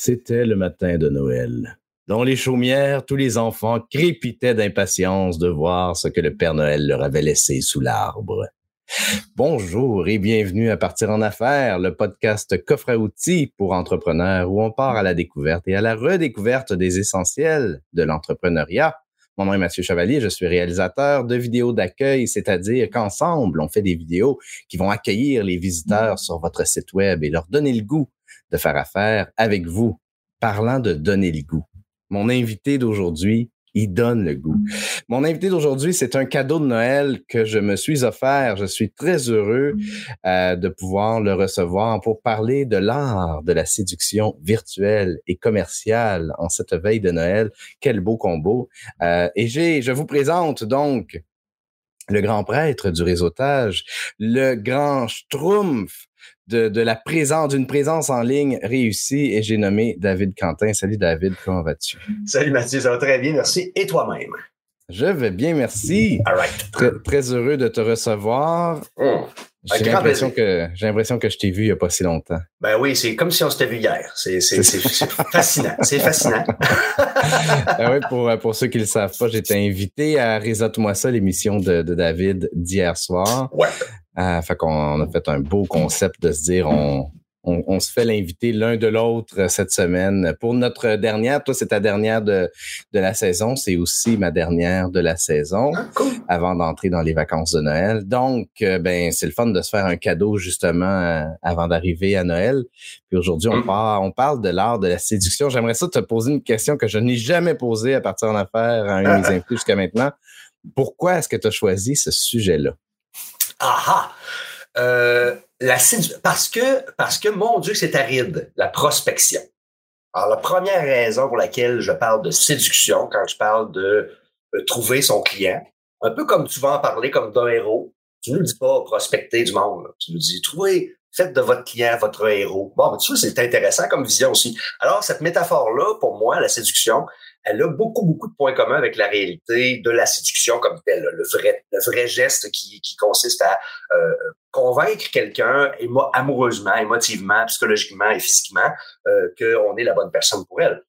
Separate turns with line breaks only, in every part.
C'était le matin de Noël. Dans les chaumières, tous les enfants crépitaient d'impatience de voir ce que le Père Noël leur avait laissé sous l'arbre. Bonjour et bienvenue à Partir en affaires, le podcast coffre à outils pour entrepreneurs où on part à la découverte et à la redécouverte des essentiels de l'entrepreneuriat. Mon nom est Mathieu Chevalier, je suis réalisateur de vidéos d'accueil, c'est-à-dire qu'ensemble, on fait des vidéos qui vont accueillir les visiteurs sur votre site web et leur donner le goût de faire affaire avec vous. Parlant de donner le goût, mon invité d'aujourd'hui, il donne le goût. Mon invité d'aujourd'hui, c'est un cadeau de Noël que je me suis offert. Je suis très heureux euh, de pouvoir le recevoir pour parler de l'art de la séduction virtuelle et commerciale en cette veille de Noël. Quel beau combo. Euh, et je vous présente donc le grand prêtre du réseautage, le grand schtroumpf de, la présence, d'une présence en ligne réussie et j'ai nommé David Quentin. Salut David, comment vas-tu?
Salut Mathieu, ça va très bien, merci. Et toi-même?
Je vais bien, merci.
All right.
Très, heureux de te recevoir. Hum. J'ai l'impression que j'ai l'impression que je t'ai vu il n'y a pas si longtemps.
Ben oui, c'est comme si on s'était vu hier. C'est fascinant. C'est fascinant.
ben oui, pour, pour ceux qui ne le savent pas, été invité à Réseau-moi ça, l'émission de, de David d'hier soir.
Ouais.
Euh, fait qu'on a fait un beau concept de se dire on, on, se fait l'inviter l'un de l'autre cette semaine. Pour notre dernière, toi, c'est ta dernière de, de la saison, c'est aussi ma dernière de la saison
ah,
avant d'entrer dans les vacances de Noël. Donc, euh, ben, c'est le fun de se faire un cadeau justement euh, avant d'arriver à Noël. Puis aujourd'hui, on, mm. on parle de l'art de la séduction. J'aimerais ça te poser une question que je n'ai jamais posée à partir en affaires à un de mes invités jusqu'à maintenant. Pourquoi est-ce que tu as choisi ce sujet-là?
Ah euh, la parce que, parce que, mon Dieu, c'est aride, la prospection. Alors, la première raison pour laquelle je parle de séduction, quand je parle de, trouver son client, un peu comme tu vas en parler comme d'un héros, tu nous dis pas prospecter du monde. Tu nous dis trouver, faites de votre client votre héros. Bon, ben, tu vois, c'est intéressant comme vision aussi. Alors, cette métaphore-là, pour moi, la séduction, elle a beaucoup, beaucoup de points communs avec la réalité de la séduction comme telle, le vrai, le vrai geste qui, qui consiste à euh, convaincre quelqu'un amoureusement, émotivement, psychologiquement et physiquement euh, qu'on est la bonne personne pour elle.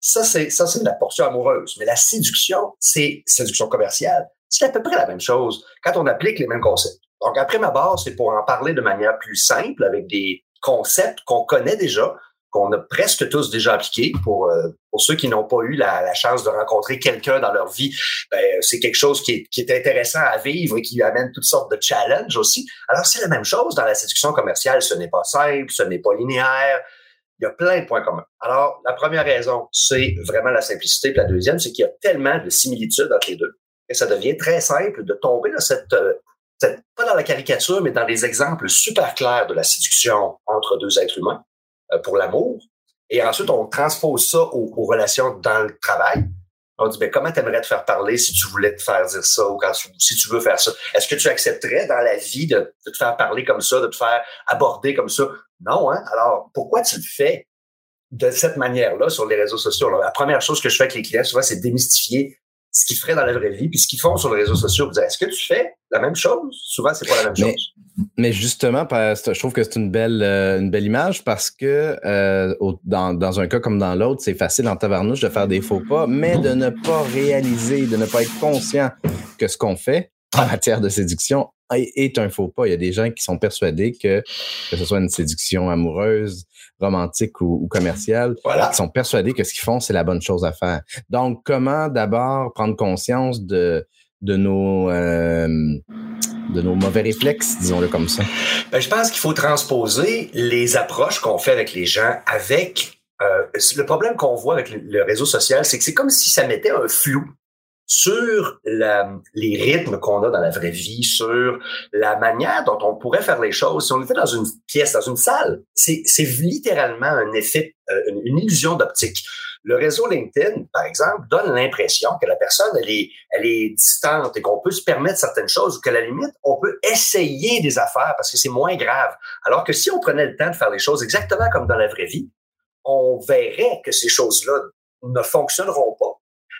Ça, c'est ça, c'est la portion amoureuse. Mais la séduction, c'est séduction commerciale. C'est à peu près la même chose quand on applique les mêmes concepts. Donc, après ma base, c'est pour en parler de manière plus simple avec des concepts qu'on connaît déjà, qu'on a presque tous déjà appliqué. Pour, euh, pour ceux qui n'ont pas eu la, chance de rencontrer quelqu'un dans leur vie, ben, c'est quelque chose qui est, qui est, intéressant à vivre et qui amène toutes sortes de challenges aussi. Alors, c'est la même chose dans la séduction commerciale. Ce n'est pas simple, ce n'est pas linéaire. Il y a plein de points communs. Alors, la première raison, c'est vraiment la simplicité. Puis la deuxième, c'est qu'il y a tellement de similitudes entre les deux que ça devient très simple de tomber dans cette, euh, pas dans la caricature, mais dans les exemples super clairs de la séduction entre deux êtres humains euh, pour l'amour. Et ensuite, on transpose ça aux, relations dans le travail. On dit, ben, comment t'aimerais te faire parler si tu voulais te faire dire ça ou quand si tu veux faire ça? Est-ce que tu accepterais dans la vie de, te faire parler comme ça, de te faire aborder comme ça? Non, hein? Alors, pourquoi tu le fais de cette manière-là sur les réseaux sociaux? la première chose que je fais avec les clients, souvent, c'est démystifier ce qu'ils feraient dans la vraie vie, puis ce qu'ils font sur les réseaux sociaux. Vous est-ce que tu fais la même chose? Souvent, c'est pas la même chose.
Mais justement, je trouve que c'est une belle, euh, une belle image parce que euh, dans, dans, un cas comme dans l'autre, c'est facile en tavernouche de faire des faux pas, mais de ne pas réaliser, de ne pas être conscient que ce qu'on fait en matière de séduction est un faux pas. Il y a des gens qui sont persuadés que, que ce soit une séduction amoureuse, romantique ou, commerciale, qui sont persuadés que ce qu'ils font, c'est la bonne chose à faire. Donc, comment d'abord prendre conscience de, de nos euh, de nos mauvais réflexes, disons-le comme ça?
Ben, je pense qu'il faut transposer les approches qu'on fait avec les gens avec euh, le problème qu'on voit avec le, le réseau social, c'est que c'est comme si ça mettait un flou sur la, les rythmes qu'on a dans la vraie vie, sur la manière dont on pourrait faire les choses. Si on était dans une pièce, dans une salle, c'est littéralement un effet, euh, une, illusion d'optique. Le réseau LinkedIn, par exemple, donne l'impression que la personne, elle est, elle est distante et qu'on peut se permettre certaines choses ou qu'à la limite, on peut essayer des affaires parce que c'est moins grave. Alors que si on prenait le temps de faire les choses exactement comme dans la vraie vie, on verrait que ces choses-là ne fonctionneront pas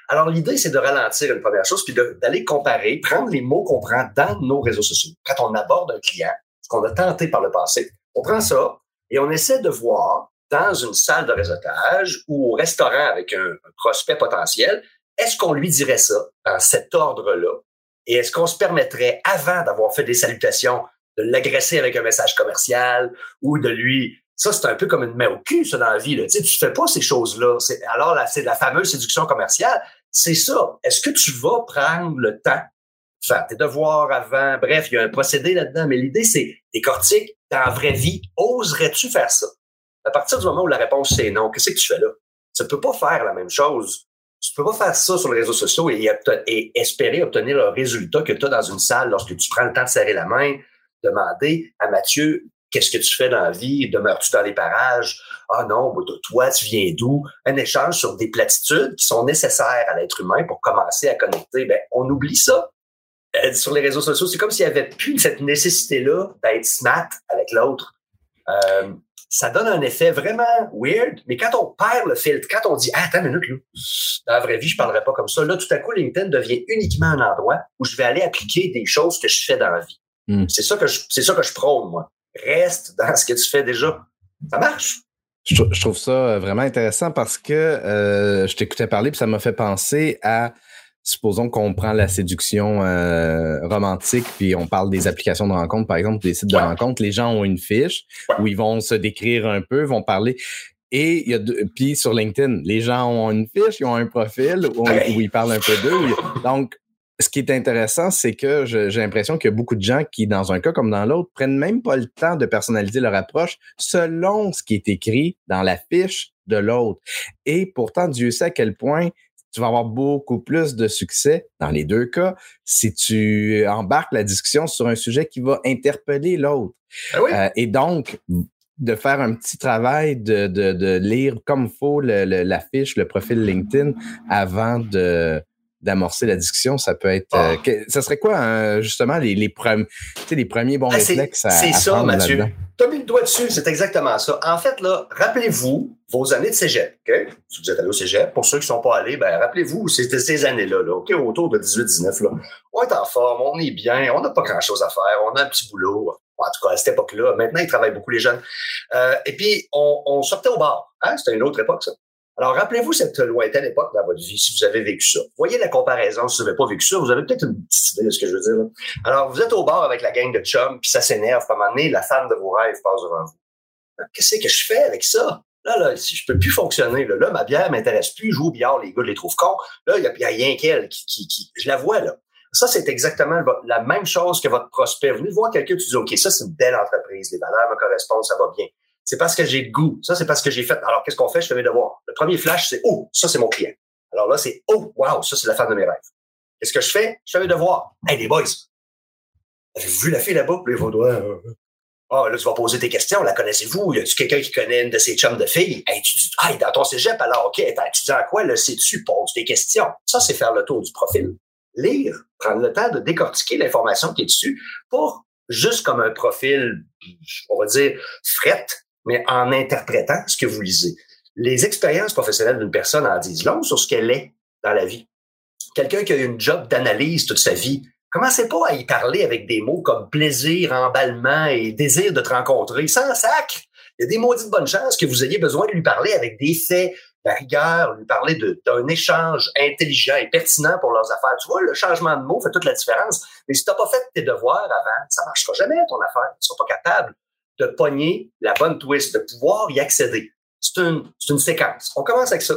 alors, l'idée, c'est de ralentir une première chose, puis d'aller comparer, prendre les mots qu'on prend dans nos réseaux sociaux. Quand on aborde un client, ce qu'on a tenté par le passé, on prend ça et on essaie de voir dans une salle de réseautage ou au restaurant avec un, prospect potentiel, est-ce qu'on lui dirait ça dans cet ordre-là? Et est-ce qu'on se permettrait, avant d'avoir fait des salutations, de l'agresser avec un message commercial ou de lui... Ça, c'est un peu comme une main au cul, ça, dans la vie. Là. Tu sais, tu fais pas ces choses-là. Alors, c'est la fameuse séduction commerciale. C'est ça. Est-ce que tu vas prendre le temps faire tes devoirs avant? Bref, il y a un procédé là-dedans. Mais l'idée, c'est décortique dans la vraie vie. Oserais-tu faire ça? À partir du moment où la réponse c'est non, qu'est-ce que tu fais là? Tu ne peux pas faire la même chose. Tu peux pas faire ça sur les réseaux sociaux et, espérer obtenir le résultat que tu as dans une salle lorsque tu prends le temps de serrer la main, demander à Mathieu qu'est-ce que tu fais dans la vie, demeures-tu dans les parages? Ah non, toi, tu viens d'où? Un échange sur des platitudes qui sont nécessaires à l'être humain pour commencer à connecter. Ben, on oublie ça. Euh, sur les réseaux sociaux, c'est comme s'il n'y avait plus cette nécessité-là d'être smart avec l'autre. Euh, ça donne un effet vraiment weird, mais quand on perd le filtre, quand on dit ah, attends une minute, là, dans la vraie vie, je parlerai pas comme ça, là, tout à coup, LinkedIn devient uniquement un endroit où je vais aller appliquer des choses que je fais dans la vie. Hmm. C'est ça que je, c'est ça que je prône, moi. Reste dans ce que tu fais déjà. Ça marche?
Je, trouve ça vraiment intéressant parce que euh, je t'écoutais parler puis ça m'a fait penser à supposons qu'on prend la séduction euh, romantique, puis on parle des applications de rencontres, par exemple, des sites de rencontres, les gens ont une fiche où ils vont se décrire un peu, vont parler. Et il y a puis sur LinkedIn, les gens ont une fiche, ils ont un profil où, ils parlent un peu d'eux. Donc, ce qui est intéressant, c'est que j'ai l'impression qu'il y a beaucoup de gens qui, dans un cas comme dans l'autre, prennent même pas le temps de personnaliser leur approche selon ce qui est écrit dans la fiche de l'autre. Et pourtant, Dieu sait à quel point tu vas avoir beaucoup plus de succès dans les deux cas si tu embarques la discussion sur un sujet qui va interpeller l'autre.
Ah euh,
et donc, de faire un petit travail de, de, lire comme faut le, la fiche, le profil LinkedIn avant de d'amorcer la discussion, ça peut être. Euh, ah. ça serait quoi, justement, les, les, les premiers bons ah, réflexes à
C'est ça, Mathieu. Tu as mis le doigt dessus, c'est exactement ça. En fait, là, rappelez-vous vos années de cégep. OK? Si vous êtes allé au cégep, pour ceux qui ne sont pas allés, ben, rappelez-vous, c'était ces années-là, là, OK? autour de 18-19. Là. On est en forme, on est bien, on n'a pas grand-chose à faire, on a un petit boulot. En tout cas, à cette époque-là. Maintenant, ils travaillent beaucoup, les jeunes. Euh, et puis, on, on sortait au bar. Hein? C'était une autre époque, ça. Alors, rappelez-vous cette lointaine époque dans votre vie, si vous avez vécu ça. Voyez la comparaison, si vous n'avez pas vécu ça, vous avez peut-être une petite idée de ce que je veux dire. Alors, vous êtes au bar avec la gang de chums, puis ça s'énerve. À un moment donné, la femme de vos rêves passe devant vous. Qu'est-ce que je fais avec ça? Là, là, je peux plus fonctionner, là, là ma bière m'intéresse plus, je joue au billard, les gars les trouvent cons. Là, il n'y a, rien qu'elle qui, qui, qui, je la vois, là. Ça, c'est exactement la même chose que votre prospect. Venez voir quelqu'un, tu dis, OK, ça, c'est une belle entreprise, les valeurs me correspondent, ça va bien c'est parce que j'ai le goût. Ça, c'est parce que j'ai fait. Alors, qu'est-ce qu'on fait? Je fais mes devoirs. Le premier flash, c'est Oh, ça, c'est mon client. Alors là, c'est Oh, wow, ça, c'est la femme de mes rêves. Qu'est-ce que je fais? Je fais mes devoirs. Hey, les boys, avez-vous vu la fille là-bas? Les vos doigts. Ah, oh, là, tu vas poser tes questions. La connaissez-vous? Y a-tu quelqu'un qui connaît une de ces chums de filles? Hey, tu dis, ah, dans ton cégep, alors, OK, t'es étudiant à quoi? Là, sais-tu? Pose tes questions. Ça, c'est faire le tour du profil. Lire, prendre le temps de décortiquer l'information qui est dessus pour juste comme un profil, on va dire, fret, mais en interprétant ce que vous lisez. Les expériences professionnelles d'une personne en disent long sur ce qu'elle est dans la vie. Quelqu'un qui a eu une job d'analyse toute sa vie, commencez pas à y parler avec des mots comme plaisir, emballement et désir de te rencontrer. Sans sacre! Il y a des maudites bonnes chances que vous ayez besoin de lui parler avec des faits, la rigueur, lui parler d'un échange intelligent et pertinent pour leurs affaires. Tu vois, le changement de mots fait toute la différence. Mais si tu n'as pas fait tes devoirs avant, ça marchera jamais ton affaire. Ils sont pas capables de pogner la bonne twist, de pouvoir y accéder. C'est une, une séquence. On commence avec ça.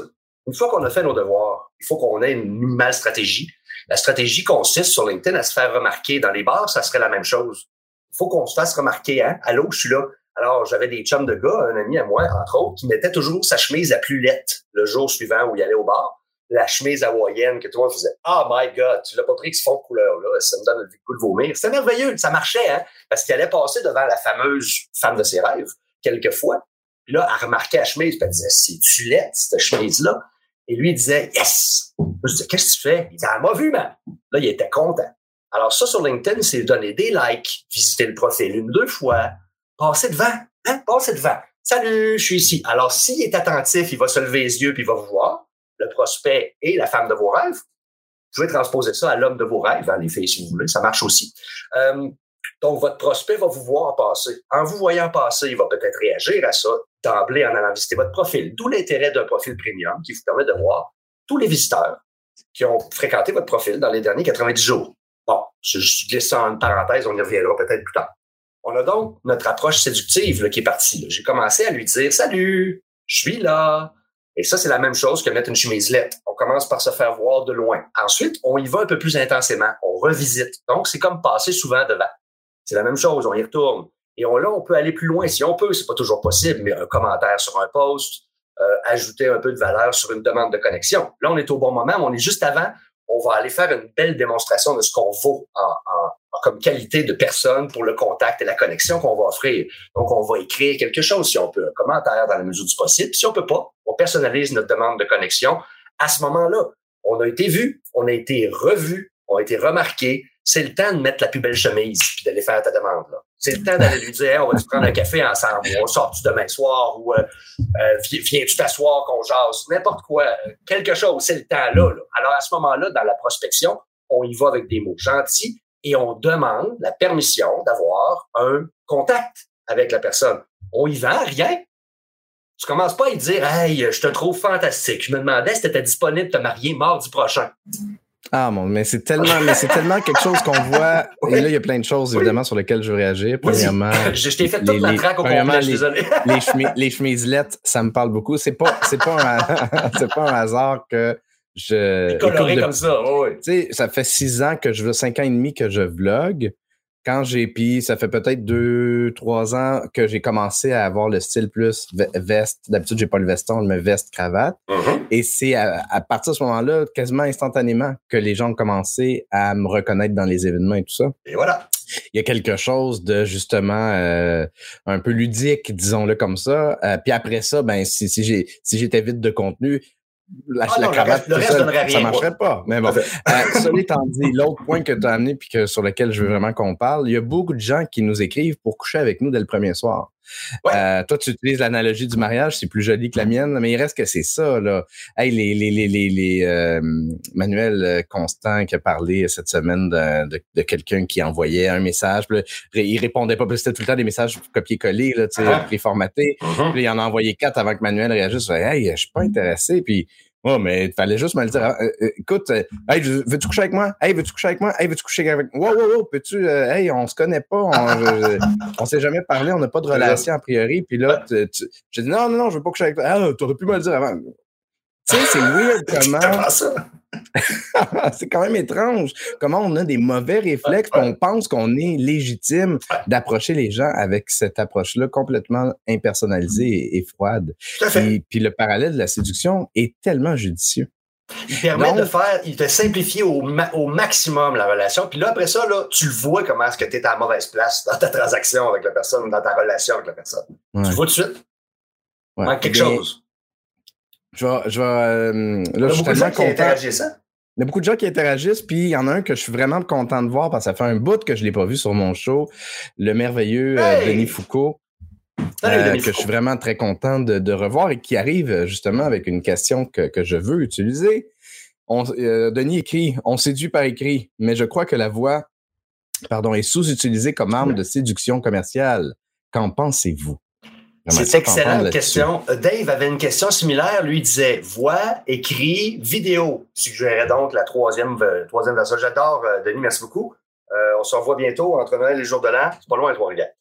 Une fois qu'on a fait nos devoirs, il faut qu'on ait une minimale stratégie. La stratégie consiste sur LinkedIn à se faire remarquer. Dans les bars, ça serait la même chose. Il faut qu'on se fasse remarquer. Hein? Allô, je suis là. Alors, j'avais des chums de gars, un ami à moi, entre autres, qui mettait toujours sa chemise à plus lettre le jour suivant où il allait au bar la chemise hawaïenne que tout le monde faisait. Oh my God, tu l'as pas pris ce fond de couleur-là, ça me donne le goût de vomir. C'était merveilleux, ça marchait, hein? Parce qu'il allait passer devant la fameuse femme de ses rêves, quelquefois. Puis là, elle remarquait la chemise, puis elle disait, c'est-tu laide, cette chemise-là? Et lui, il disait, yes! je disais, qu'est-ce que tu fais? Il disait, elle m'a vu, man. Là, il était content. Alors, ça, sur LinkedIn, c'est donner des likes, visiter le profil une, deux fois, passer devant, hein? Passer devant. Salut, je suis ici. Alors, s'il est attentif, il va se lever les yeux puis il va vous voir le prospect et la femme de vos rêves. Vous pouvez transposer ça à l'homme de vos rêves, hein, les si vous voulez. Ça marche aussi. Euh, Donc, votre prospect va vous voir passer. En vous voyant passer, il va peut-être réagir à ça d'emblée en allant visiter votre profil. D'où l'intérêt d'un profil premium qui vous permet de voir tous les visiteurs qui ont fréquenté votre profil dans les derniers 90 jours. Bon, je, je glisse ça en parenthèse, on y reviendra peut-être plus tard. On a donc notre approche séductive qui est partie. J'ai commencé à lui dire Salut, je suis là. Et ça, c'est la même chose que mettre une chemiselette. On commence par se faire voir de loin. Ensuite, on y va un peu plus intensément. On revisite. Donc, c'est comme passer souvent devant. C'est la même chose. On y retourne. Et là, on peut aller plus loin si on peut. C'est pas toujours possible, mais un commentaire sur un post, euh, ajouter un peu de valeur sur une demande de connexion. Là, on est au bon moment, on est juste avant. On va aller faire une belle démonstration de ce qu'on vaut en, comme qualité de personne pour le contact et la connexion qu'on va offrir. Donc, on va écrire quelque chose si on peut, un commentaire dans la mesure du possible. Si on peut pas, on personnalise notre demande de connexion. À ce moment-là, on a été vu, on a été revu, on a été remarqué. C'est le temps de mettre la plus belle chemise puis d'aller faire ta demande. Là. C'est le temps d'aller lui dire, on va-tu prendre un café ensemble, ou on sort-tu demain soir, ou euh, euh, viens-tu t'asseoir qu'on jase, n'importe quoi, quelque chose, c'est le temps-là. Là. Alors, à ce moment-là, dans la prospection, on y va avec des mots gentils, et on demande la permission d'avoir un contact avec la personne. On y vend rien. Tu commences pas à y dire Hey, je te trouve fantastique. Je me demandais si tu étais disponible de te marier mardi prochain.
Ah mon, mais c'est tellement, mais c'est tellement quelque chose qu'on voit. Et là, il y a plein de choses évidemment sur lesquelles je veux réagir.
Premièrement, je, t'ai fait toute la traque au complet,
les,
désolé.
les, chemiselettes, ça me parle beaucoup. C'est pas, c'est pas, un, c'est pas un hasard que je.
Coloré comme ça, oui.
Tu sais, ça fait six ans que je veux, cinq ans et demi que je vlog. Quand j'ai, puis ça fait peut-être deux, trois ans que j'ai commencé à avoir le style plus veste. D'habitude, j'ai pas le veston, mais veste, cravate.
Mm-hmm.
Et c'est à, partir de ce moment-là, quasiment instantanément, que les gens ont commencé à me reconnaître dans les événements et tout ça.
Et voilà.
Il y a quelque chose de justement euh, un peu ludique, disons-le comme ça. Euh, puis après ça, ben si, si j'ai si j'étais vide de contenu, la, ah cravate, le reste, ça, ça marcherait pas. Mais bon, euh, cela étant dit, l'autre point que tu as amené puis que sur lequel je veux vraiment qu'on parle, il y a beaucoup de gens qui nous écrivent pour coucher avec nous dès le premier soir. Euh, toi, tu utilises l'analogie du mariage, c'est plus joli que la mienne, mais il reste que c'est ça. Là. Hey, les, les, les, les, euh, Manuel euh, Constant qui a parlé cette semaine de, de, de quelqu'un qui envoyait un message, puis il répondait pas, c'était tout le temps des messages copier-coller, là, tu sais, ah. préformatés. Uh-huh. Puis il en a envoyé quatre avant que Manuel réagisse. Hey, je suis pas intéressé. Puis Oh, mais il fallait juste me le dire. Euh, euh, écoute, euh, hey, veux-tu coucher avec moi? Hey, veux-tu coucher avec moi? Hey, veux-tu coucher avec moi? Wow, wow, wow, peux-tu? hey, on se connaît pas, on, on s'est jamais parlé, on n'a pas de relation a priori. Puis là, j'ai dit non, non, non, je veux pas coucher avec toi. Ah, t'aurais pu me le dire avant. Tu sais, c'est weird comment. c'est quand même étrange comment on a des mauvais réflexes, on pense qu'on est légitime d'approcher les gens avec cette approche-là complètement impersonnalisée et, froide. Et, puis le parallèle de la séduction est tellement judicieux.
Il permet de faire, il te simplifie au, au, maximum la relation. Puis là, après ça, là, tu le vois comment est-ce que tu es à la mauvaise place dans ta transaction avec la personne ou dans ta relation avec la personne. Tu le vois tout de suite? Ouais. quelque chose.
Je vais, je vais, euh, là, je
suis tellement content. Il
y a beaucoup de gens qui interagissent, puis il y en a un que je suis vraiment content de voir parce que ça fait un bout que je ne l'ai pas vu sur mon show, le merveilleux euh, Denis Foucault. Euh, que je suis vraiment très content de, de, revoir et qui arrive justement avec une question que, que je veux utiliser. On, Denis écrit On séduit par écrit, mais je crois que la voix pardon, est sous-utilisée comme arme de séduction commerciale. Qu'en pensez-vous?
C'est excellente question. Euh, Dave avait une question similaire. Lui disait voix, écrit, vidéo. Suggérait donc la troisième, euh, troisième version. J'adore, euh, Denis, merci beaucoup. on se revoit bientôt entre Noël et les jours de l'an. C'est pas loin, Trois-Rivières.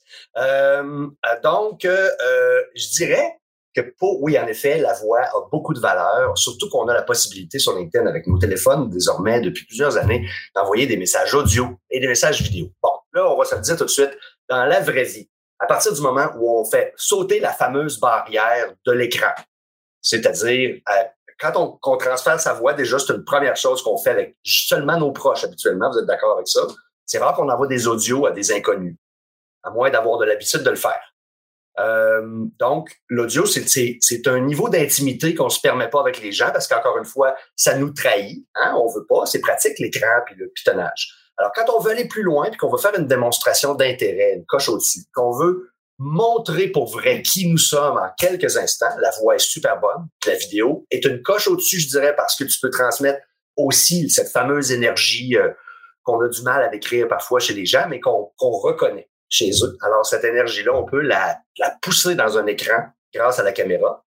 donc, je dirais que pour, oui, en effet, la voix a beaucoup de valeur, surtout qu'on a la possibilité sur LinkedIn avec nos téléphones désormais depuis plusieurs années d'envoyer des messages audio et des messages vidéo. Bon, là, on va se le dire tout de suite, dans la vraie vie, à partir du moment où on fait sauter la fameuse barrière de l'écran. C'est-à-dire, euh, quand on, transfère sa voix, déjà, c'est une première chose qu'on fait avec seulement nos proches habituellement. Vous êtes d'accord avec ça? C'est rare qu'on envoie des audios à des inconnus, à moins d'avoir de l'habitude de le faire. Euh, donc, l'audio, c'est un niveau d'intimité qu'on se permet pas avec les gens parce qu'encore une fois, ça nous trahit. Hein? On veut pas. C'est pratique l'écran puis le pitonnage. Alors, quand on veut aller plus loin, puis qu'on veut faire une démonstration d'intérêt, une coche au-dessus, qu'on veut montrer pour vrai qui nous sommes en quelques instants, la voix est super bonne, la vidéo est une coche au-dessus, je dirais, parce que tu peux transmettre aussi cette fameuse énergie euh, qu'on a du mal à décrire parfois chez les gens, mais qu'on reconnaît chez eux. Alors, cette énergie-là, on peut la, pousser dans un écran grâce à la caméra.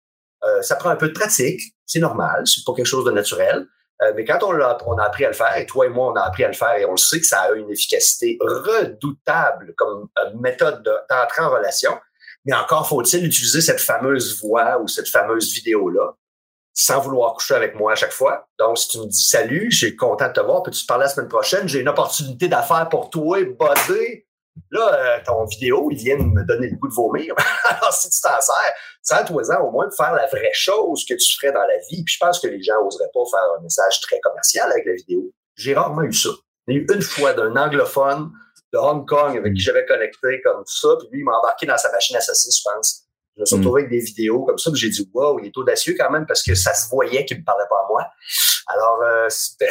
Euh, ça prend un peu de pratique, c'est normal, c'est pas quelque chose de naturel. Euh, mais quand on a, on a appris à le faire, et toi et moi, on a appris à le faire, et on le sait que ça a une efficacité redoutable comme euh, méthode d'entrer en relation, mais encore faut-il utiliser cette fameuse voix ou cette fameuse vidéo-là sans vouloir coucher avec moi à chaque fois. Donc, si tu me dis salut, j'ai content de te voir, peux-tu te parler la semaine prochaine? J'ai une opportunité d'affaires pour toi, buddy. Là, euh, ton vidéo, il vient de me donner le goût de vomir. Alors, si tu t'en sers, sers-toi-en au moins de faire la vraie chose que tu ferais dans la vie. Puis je pense que les gens n'oseraient pas faire un message très commercial avec la vidéo. J'ai rarement eu ça. J'ai eu une fois d'un anglophone de Hong Kong avec qui j'avais connecté comme ça, puis lui, il m'a embarqué dans sa machine à saucisses, je pense. Je me suis mm. retrouvé avec des vidéos comme ça, puis j'ai dit wow, il est audacieux quand même parce que ça se voyait qu'il me parlait pas à moi. Alors, euh, c'était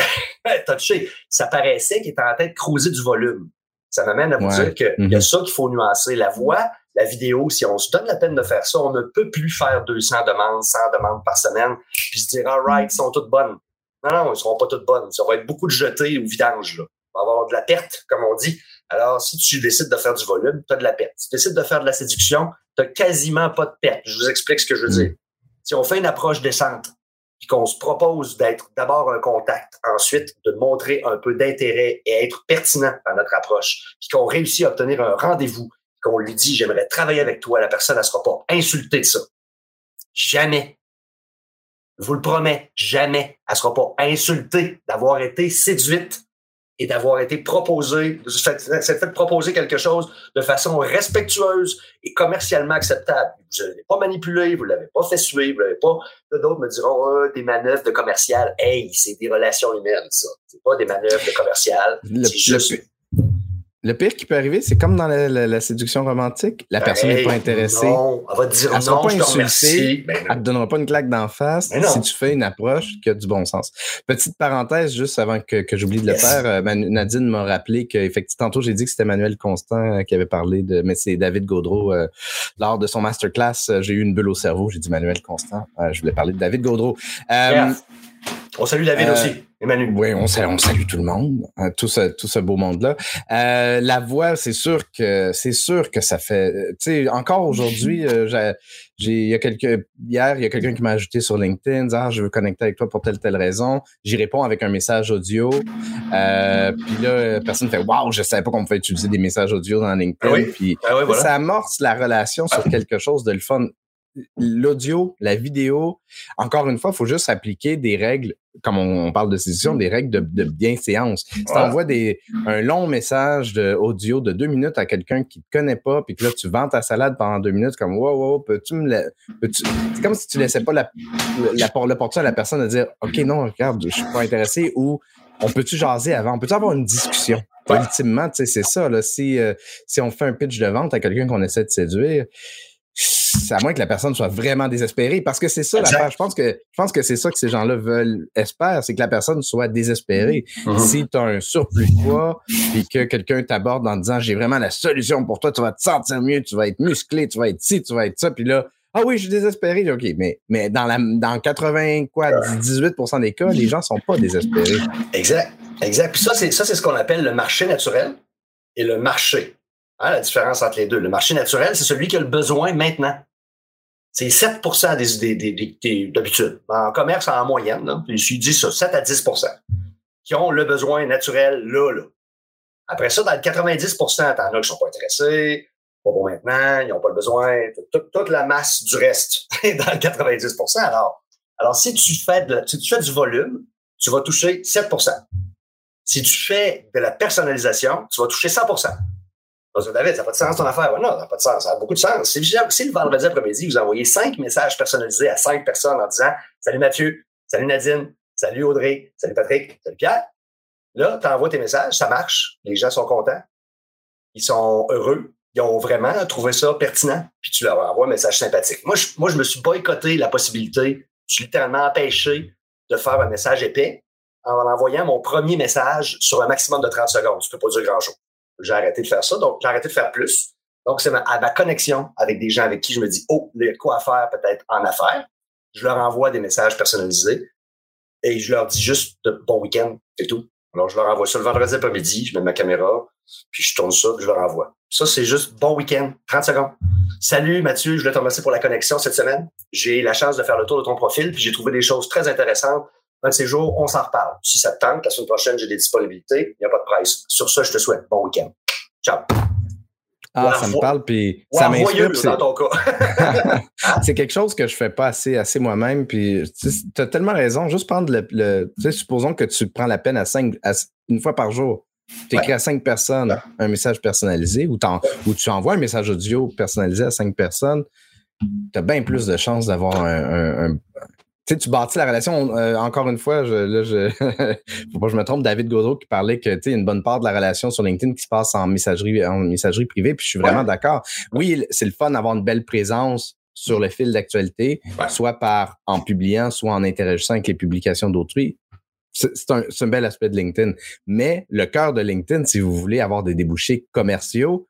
touché. Ça paraissait qu'il était en train de creuser du volume. Ça m'amène à vous dire qu'il y a mm-hmm. ça qu'il faut nuancer. La voix, la vidéo, si on se donne la peine de faire ça, on ne peut plus faire 200 demandes, 100 demandes par semaine, puis se dire, all right, elles sont toutes bonnes. Non, non, elles ne seront pas toutes bonnes. Ça va être beaucoup de jetés ou vidanges. Là. On va avoir de la perte, comme on dit. Alors, si tu décides de faire du volume, tu as de la perte. Si tu décides de faire de la séduction, tu quasiment pas de perte. Je vous explique ce que je veux dire. Si on fait une approche descente, puis qu'on se propose d'être d'abord un contact, ensuite de montrer un peu d'intérêt et être pertinent dans notre approche, puis qu'on réussit à obtenir un rendez-vous, qu'on lui dit j'aimerais travailler avec toi, la personne ne sera pas insultée de ça. Jamais. Je vous le promets, jamais. Elle sera pas insultée d'avoir été séduite et d'avoir été proposé, c'est fait proposer quelque chose de façon respectueuse et commercialement acceptable. Vous ne l'avez pas manipulé, vous ne l'avez pas fait suivre, vous l'avez pas. D'autres me diront oh, des manœuvres de commercial. Hey, c'est des relations humaines, ça. C'est pas des manœuvres de commercial. C'est juste
le pire qui peut arriver, c'est comme dans la, séduction romantique. La personne n'est pas intéressée.
Non, elle va te dire elle non, pas insultée.
Ben elle te donnera pas une claque d'en face ben si tu fais une approche qui a du bon sens. Petite parenthèse, juste avant que, que j'oublie de le faire, euh, Nadine m'a rappelé qu'effectivement, tantôt j'ai dit que c'était Manuel Constant euh, qui avait parlé de, mais c'est David Gaudreau. Euh, lors de son masterclass, j'ai eu une bulle au cerveau. J'ai dit Manuel Constant. je voulais parler de David Gaudreau.
On salue David aussi. Emmanuel.
Oui, on salue, on salue tout le monde, hein, tout ce tout ce beau monde-là. Euh, la voix, c'est sûr que c'est sûr que ça fait. Tu sais, encore aujourd'hui, euh, j'ai il y a quelques hier, il y a quelqu'un qui m'a ajouté sur LinkedIn, ah je veux connecter avec toi pour telle telle raison. J'y réponds avec un message audio. Euh, puis là, personne fait waouh, je savais pas qu'on pouvait utiliser des messages audio dans LinkedIn.
Ah
puis
ah
ça amorce la relation sur quelque chose de le fun l'audio, la vidéo, encore une fois, il faut juste appliquer des règles, comme on, parle de séduction, des règles de, de bienséance. Si tu envoies des, un long message de audio de deux minutes à quelqu'un qui ne te connaît pas, puis que là, tu vends ta salade pendant deux minutes, comme wow, wow, peux-tu me C'est comme si tu laissais pas la, la, l'opportunité à la personne de dire OK, non, regarde, je suis pas intéressé ou on peut-tu jaser avant? On peut-tu avoir une discussion? Ultimement, c'est ça. Là, si, euh, si on fait un pitch de vente à quelqu'un qu'on essaie de séduire, à moins que la personne soit vraiment désespérée, parce que c'est ça l'affaire. Je pense que je pense que c'est ça que ces gens-là veulent, espèrent, c'est que la personne soit désespérée. Mm-hmm. Si tu as un surplus de poids, puis que quelqu'un t'aborde en disant j'ai vraiment la solution pour toi, tu vas te sentir mieux, tu vas être musclé, tu vas être ci, tu vas être ça, puis là ah oui, je suis désespéré. OK, mais, mais dans, la, dans 80, quoi, 18% des cas, les gens sont pas désespérés.
Exact. Exact. Puis ça, c'est ça, c'est ce qu'on appelle le marché naturel et le marché. Hein, la différence entre les deux. Le marché naturel, c'est celui qui a le besoin maintenant. C'est 7% des, des, d'habitude. En commerce, en moyenne, je suis dit ça, 7 à 10% qui ont le besoin naturel là, là. Après ça, dans le 90% t'en as qui ne sont pas intéressés, pas bon maintenant, ils n'ont pas le besoin, toute, la masse du reste est dans le 90% Alors, alors si tu fais, si tu fais du volume, tu vas toucher 7% Si tu fais de la personnalisation, tu vas toucher 100 David, ça n'a pas de sens ton affaire. non, ça n'a pas de sens. Ça a beaucoup de sens. Si, le vendredi après-midi, vous envoyez cinq messages personnalisés à cinq personnes en disant Salut Mathieu, salut Nadine, salut Audrey, salut Patrick, salut Pierre. Là, tu envoies tes messages, ça marche, les gens sont contents, ils sont heureux, ils ont vraiment trouvé ça pertinent, puis tu leur envoies un message sympathique. Moi, je, moi, je me suis boycotté la possibilité, je suis littéralement empêché de faire un message épais en envoyant mon premier message sur un maximum de 30 secondes. Tu peux pas dire grand-chose j'ai arrêté de faire ça. Donc, j'ai arrêté de faire plus. Donc, c'est à ma connexion avec des gens avec qui je me dis, oh, il y a quoi faire peut-être en affaires. Je leur envoie des messages personnalisés et je leur dis juste de bon week-end, c'est tout. Alors, je leur envoie ça le vendredi après-midi, je mets ma caméra, puis je tourne ça, puis je leur envoie. Ça, c'est juste bon week-end, 30 secondes. Salut Mathieu, je voulais te remercier pour la connexion cette semaine. J'ai la chance de faire le tour de ton profil, puis j'ai trouvé des choses très intéressantes. Un de ces jours, on s'en reparle. Si ça te tente, la semaine prochaine, j'ai des disponibilités, il n'y a pas de presse. Sur ça, je te souhaite bon week-end. Ciao.
Ah, ça me parle, puis ça m'inspire.
dans ton cas.
c'est quelque chose que je fais pas assez, assez moi-même. Puis tu as tellement raison. Juste prendre le. tu sais, supposons que tu prends la peine à cinq, une fois par jour. Tu écris à cinq personnes un message personnalisé ou, ou, tu envoies un message audio personnalisé à cinq personnes. Tu as bien plus de chances d'avoir un, sais, tu bâtis la relation. Euh, encore une fois, je, là, je, faut pas que je me trompe, David Godot qui parlait que, tu sais, une bonne part de la relation sur LinkedIn qui se passe en messagerie, en messagerie privée. Puis je suis vraiment d'accord. Oui, c'est le fun d'avoir une belle présence sur le fil d'actualité, soit par en publiant, soit en interagissant avec les publications d'autrui. C'est un, un, bel aspect de LinkedIn. Mais le cœur de LinkedIn, si vous voulez avoir des débouchés commerciaux,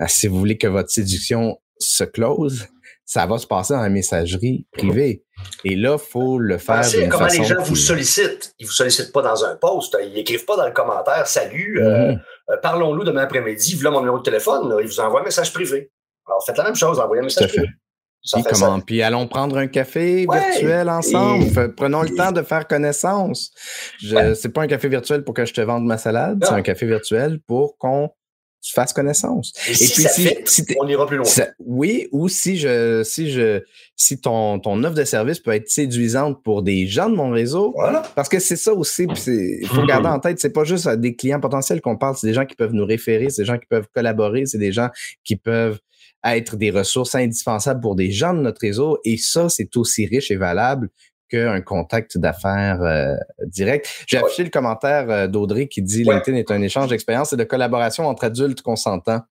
euh, si vous voulez que votre séduction se close, ça va se passer dans la messagerie privée. Et là, il faut le faire. Pensez
comment les gens vous sollicitent. Ils ne vous sollicitent pas dans un post. Ils n'écrivent pas dans le commentaire Salut, euh, mm-hmm. euh, parlons-nous demain après-midi, voilà mon numéro de téléphone. Ils vous envoient un message privé. Alors, faites la même chose, envoyez un message privé.
Puis, comment? Puis allons prendre un café virtuel ensemble. Prenons le temps de faire connaissance. Ce C'est pas un café virtuel pour que je te vende ma salade, c'est un café virtuel pour qu'on tu fasses connaissance.
Et, puis si, on ira plus loin.
oui, ou si je si je si ton, ton offre de service peut être séduisante pour des gens de mon réseau.
Voilà.
Parce que c'est ça aussi, il faut garder en tête, c'est pas juste des clients potentiels qu'on parle, c'est des gens qui peuvent nous référer, c'est des gens qui peuvent collaborer, c'est des gens qui peuvent être des ressources indispensables pour des gens de notre réseau. Et ça, c'est aussi riche et valable qu'un contact d'affaires euh, direct. J'ai affiché le commentaire euh, d'Audrey qui dit LinkedIn est un échange d'expérience et de collaboration entre adultes consentants.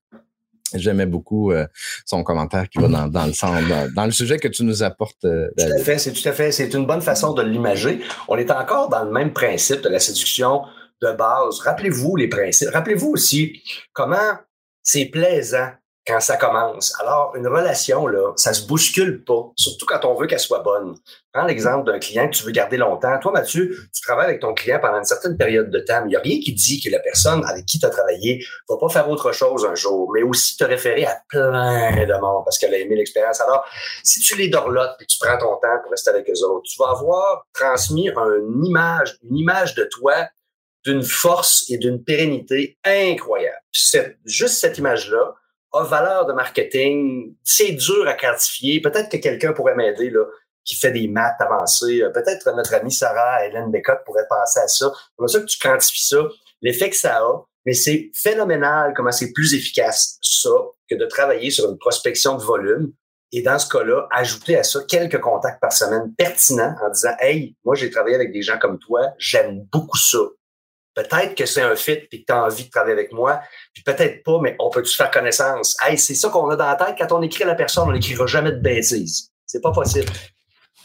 J'aimais beaucoup euh, son commentaire qui va dans, dans le sens, dans, le sujet que tu nous apportes. tout
à fait, c'est tout à fait, c'est une bonne façon de l'imager. On est encore dans le même principe de la séduction de base. Rappelez-vous les principes. Rappelez-vous aussi comment c'est plaisant quand ça commence. Alors, une relation, là, ça se bouscule pas, surtout quand on veut qu'elle soit bonne. Prends l'exemple d'un client que tu veux garder longtemps. Toi, Mathieu, tu travailles avec ton client pendant une certaine période de temps, il n'y a rien qui dit que la personne avec qui tu as travaillé va pas faire autre chose un jour, mais aussi te référer à plein de monde parce qu'elle a aimé l'expérience. Alors, si tu les dorlotes et tu prends ton temps pour rester avec eux autres, tu vas avoir transmis une image, une image de toi d'une force et d'une pérennité incroyable. juste cette image-là, valeur de marketing, c'est dur à quantifier. Peut-être que quelqu'un pourrait m'aider, là, qui fait des maths avancées. Euh, peut-être notre amie Sarah Hélène Bécotte pourrait penser à ça. C'est ça que tu quantifies ça, l'effet que ça a. Mais c'est phénoménal comment c'est plus efficace, ça, que de travailler sur une prospection de volume. Et dans ce cas-là, ajouter à ça quelques contacts par semaine pertinents en disant, Hey, moi, j'ai travaillé avec des gens comme toi, j'aime beaucoup ça peut-être que c'est un fit et que tu as envie de travailler avec moi, puis peut-être pas, mais on peut-tu faire connaissance? Hey, c'est ça qu'on a dans la tête. Quand on écrit à la personne, on n'écrira jamais de bêtises. C'est pas possible.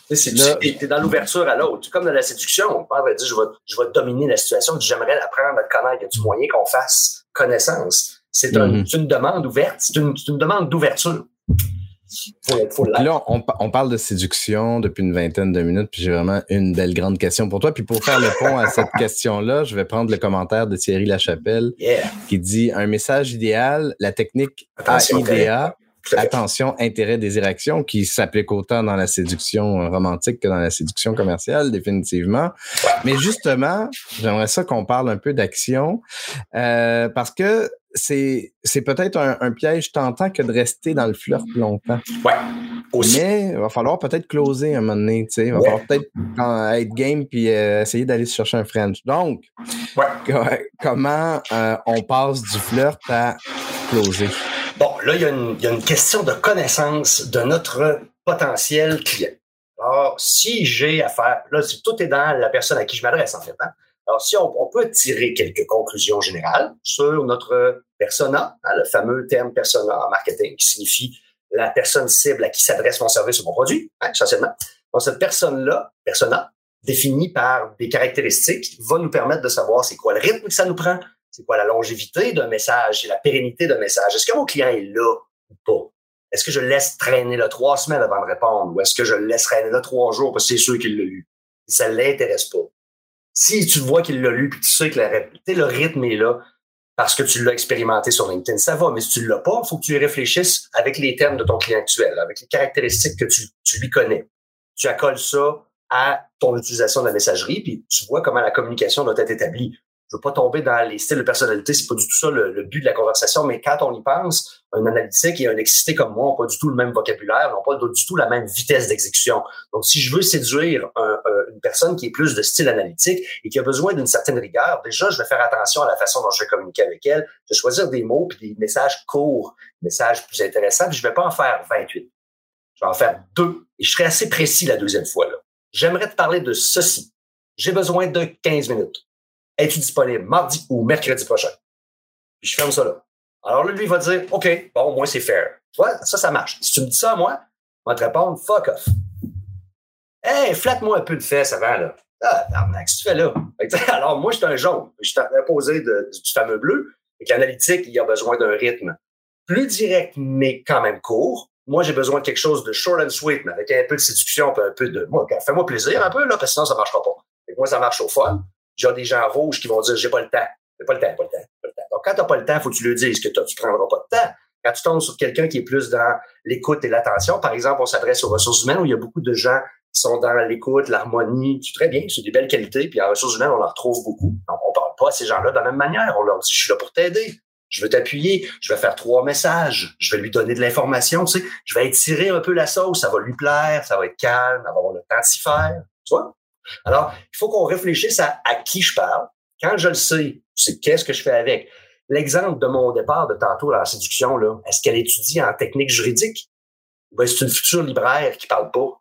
Tu es dans l'ouverture à l'autre. Comme dans la séduction, on parle dire je vais, je vais dominer la situation, j'aimerais apprendre à te connaître. Y a du moyen qu'on fasse connaissance? C'est mm-hmm. une demande ouverte, c'est une, une demande d'ouverture.
Là, on, parle de séduction depuis une vingtaine de minutes, puis j'ai vraiment une belle grande question pour toi. Puis pour faire le pont à cette question-là, je vais prendre le commentaire de Thierry Lachapelle qui dit un message idéal, la technique AIDA, attention, intérêt, désiration, qui s'applique autant dans la séduction romantique que dans la séduction commerciale, définitivement. Mais justement, j'aimerais ça qu'on parle un peu d'action, euh, parce que c'est, c'est peut-être un, piège tentant que de rester dans le flirt longtemps.
Ouais. Aussi.
Mais il va falloir peut-être closer un moment donné, tu sais. Il va falloir peut-être être game puis euh, essayer d'aller se chercher un French. Donc, comment euh, on passe du flirt à closer?
Bon, là, il y, a une, il y a une question de connaissance de notre potentiel client. Alors, si j'ai affaire, là, tout est dans la personne à qui je m'adresse, en fait. Hein? Alors, si on, peut tirer quelques conclusions générales sur notre persona, hein, le fameux terme persona en marketing qui signifie la personne cible à qui s'adresse mon service ou mon produit, hein, essentiellement. Donc, cette personne-là, persona, définie par des caractéristiques, va nous permettre de savoir c'est quoi le rythme que ça nous prend, c'est quoi la longévité d'un message et la pérennité d'un message. Est-ce que mon client est là ou pas? Est-ce que je laisse traîner là trois semaines avant de répondre ou est-ce que je laisse traîner là trois jours parce que c'est sûr qu'il l'a lu? Ça ne l'intéresse pas. Si tu vois qu'il l'a lu, puis tu sais que le rythme est là, parce que tu l'as expérimenté sur LinkedIn, ça va. Mais si tu ne l'as pas, il faut que tu y réfléchisses avec les termes de ton client actuel, avec les caractéristiques que tu, lui connais. Tu accoles ça à ton utilisation de la messagerie, puis tu vois comment la communication doit être établie je veux pas tomber dans les styles de personnalité, c'est pas du tout ça le, but de la conversation, mais quand on y pense, un analytique et un excité comme moi n'ont pas du tout le même vocabulaire, n'ont pas du tout la même vitesse d'exécution. Donc, si je veux séduire une personne qui est plus de style analytique et qui a besoin d'une certaine rigueur, déjà, je vais faire attention à la façon dont je vais communiquer avec elle. Vais choisir des mots puis des messages courts, des messages plus intéressants, puis je vais pas en faire 28. Je vais en faire deux et je serai assez précis la deuxième fois. là. J'aimerais te parler de ceci. J'ai besoin de 15 minutes. Es-tu disponible mardi ou mercredi prochain? Puis je ferme ça là. Alors là, lui, il va dire, OK, bon, moi, c'est fair. Tu vois, ça, ça marche. Si tu me dis ça à moi, je vais te répondre, fuck off. Hey, flatte-moi un peu de fesses avant, là. Ah, qu'est-ce que tu fais là? Alors, moi, je suis un jaune. Je suis imposé de, du fameux bleu. Et l'analytique, il a besoin d'un rythme plus direct, mais quand même court. Moi, j'ai besoin de quelque chose de short and sweet, mais avec un peu de séduction, un peu de. Moi, fais-moi plaisir un peu, là, parce que sinon, ça ne marchera pas. Et moi, ça marche au fun j'ai des gens rouges qui vont dire j'ai pas le temps. J'ai pas le temps, pas le temps, pas le temps. Donc, quand t'as pas le temps, faut que tu le dises que tu prendras pas de temps. Quand tu tombes sur quelqu'un qui est plus dans l'écoute et l'attention, par exemple, on s'adresse aux ressources humaines où il y a beaucoup de gens qui sont dans l'écoute, l'harmonie, très bien, c'est des belles qualités, puis en ressources humaines, on en retrouve beaucoup. On parle pas à ces gens-là de la même manière. On leur dit, je suis là pour t'aider. Je veux t'appuyer. Je vais faire trois messages. Je vais lui donner de l'information, tu sais. Je vais étirer un peu la sauce. Ça va lui plaire. Ça va être calme. Elle va avoir le temps de s'y faire. Tu vois? Alors, il faut qu'on réfléchisse à, qui je parle. Quand je le sais, c'est qu'est-ce que je fais avec. L'exemple de mon départ de tantôt à la séduction, là, est-ce qu'elle étudie en technique juridique? Ben, c'est une future libraire qui parle pas?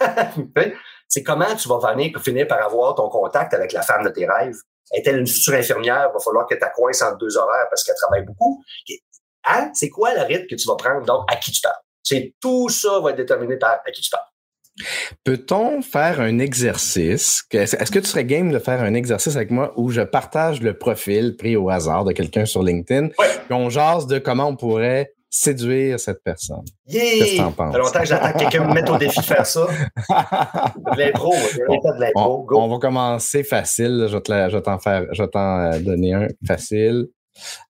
c'est comment tu vas venir pour finir par avoir ton contact avec la femme de tes rêves? Est-elle une future infirmière? Il va falloir que tu coinces en deux horaires parce qu'elle travaille beaucoup. Hein? C'est quoi le rythme que tu vas prendre? Donc, à qui tu parles? C'est tout ça va être déterminé par à qui tu parles.
Peut-on faire un exercice? Est-ce que tu serais game de faire un exercice avec moi où je partage le profil pris au hasard de quelqu'un sur LinkedIn?
Oui.
on jase de comment on pourrait séduire cette personne?
Qu'est-ce que t'en penses? Ça longtemps que j'attends que quelqu'un me mette au défi de faire ça. de l'impro, de l'impro.
On, on, va commencer facile. Je vais t'en faire, je vais t'en euh, donner un facile.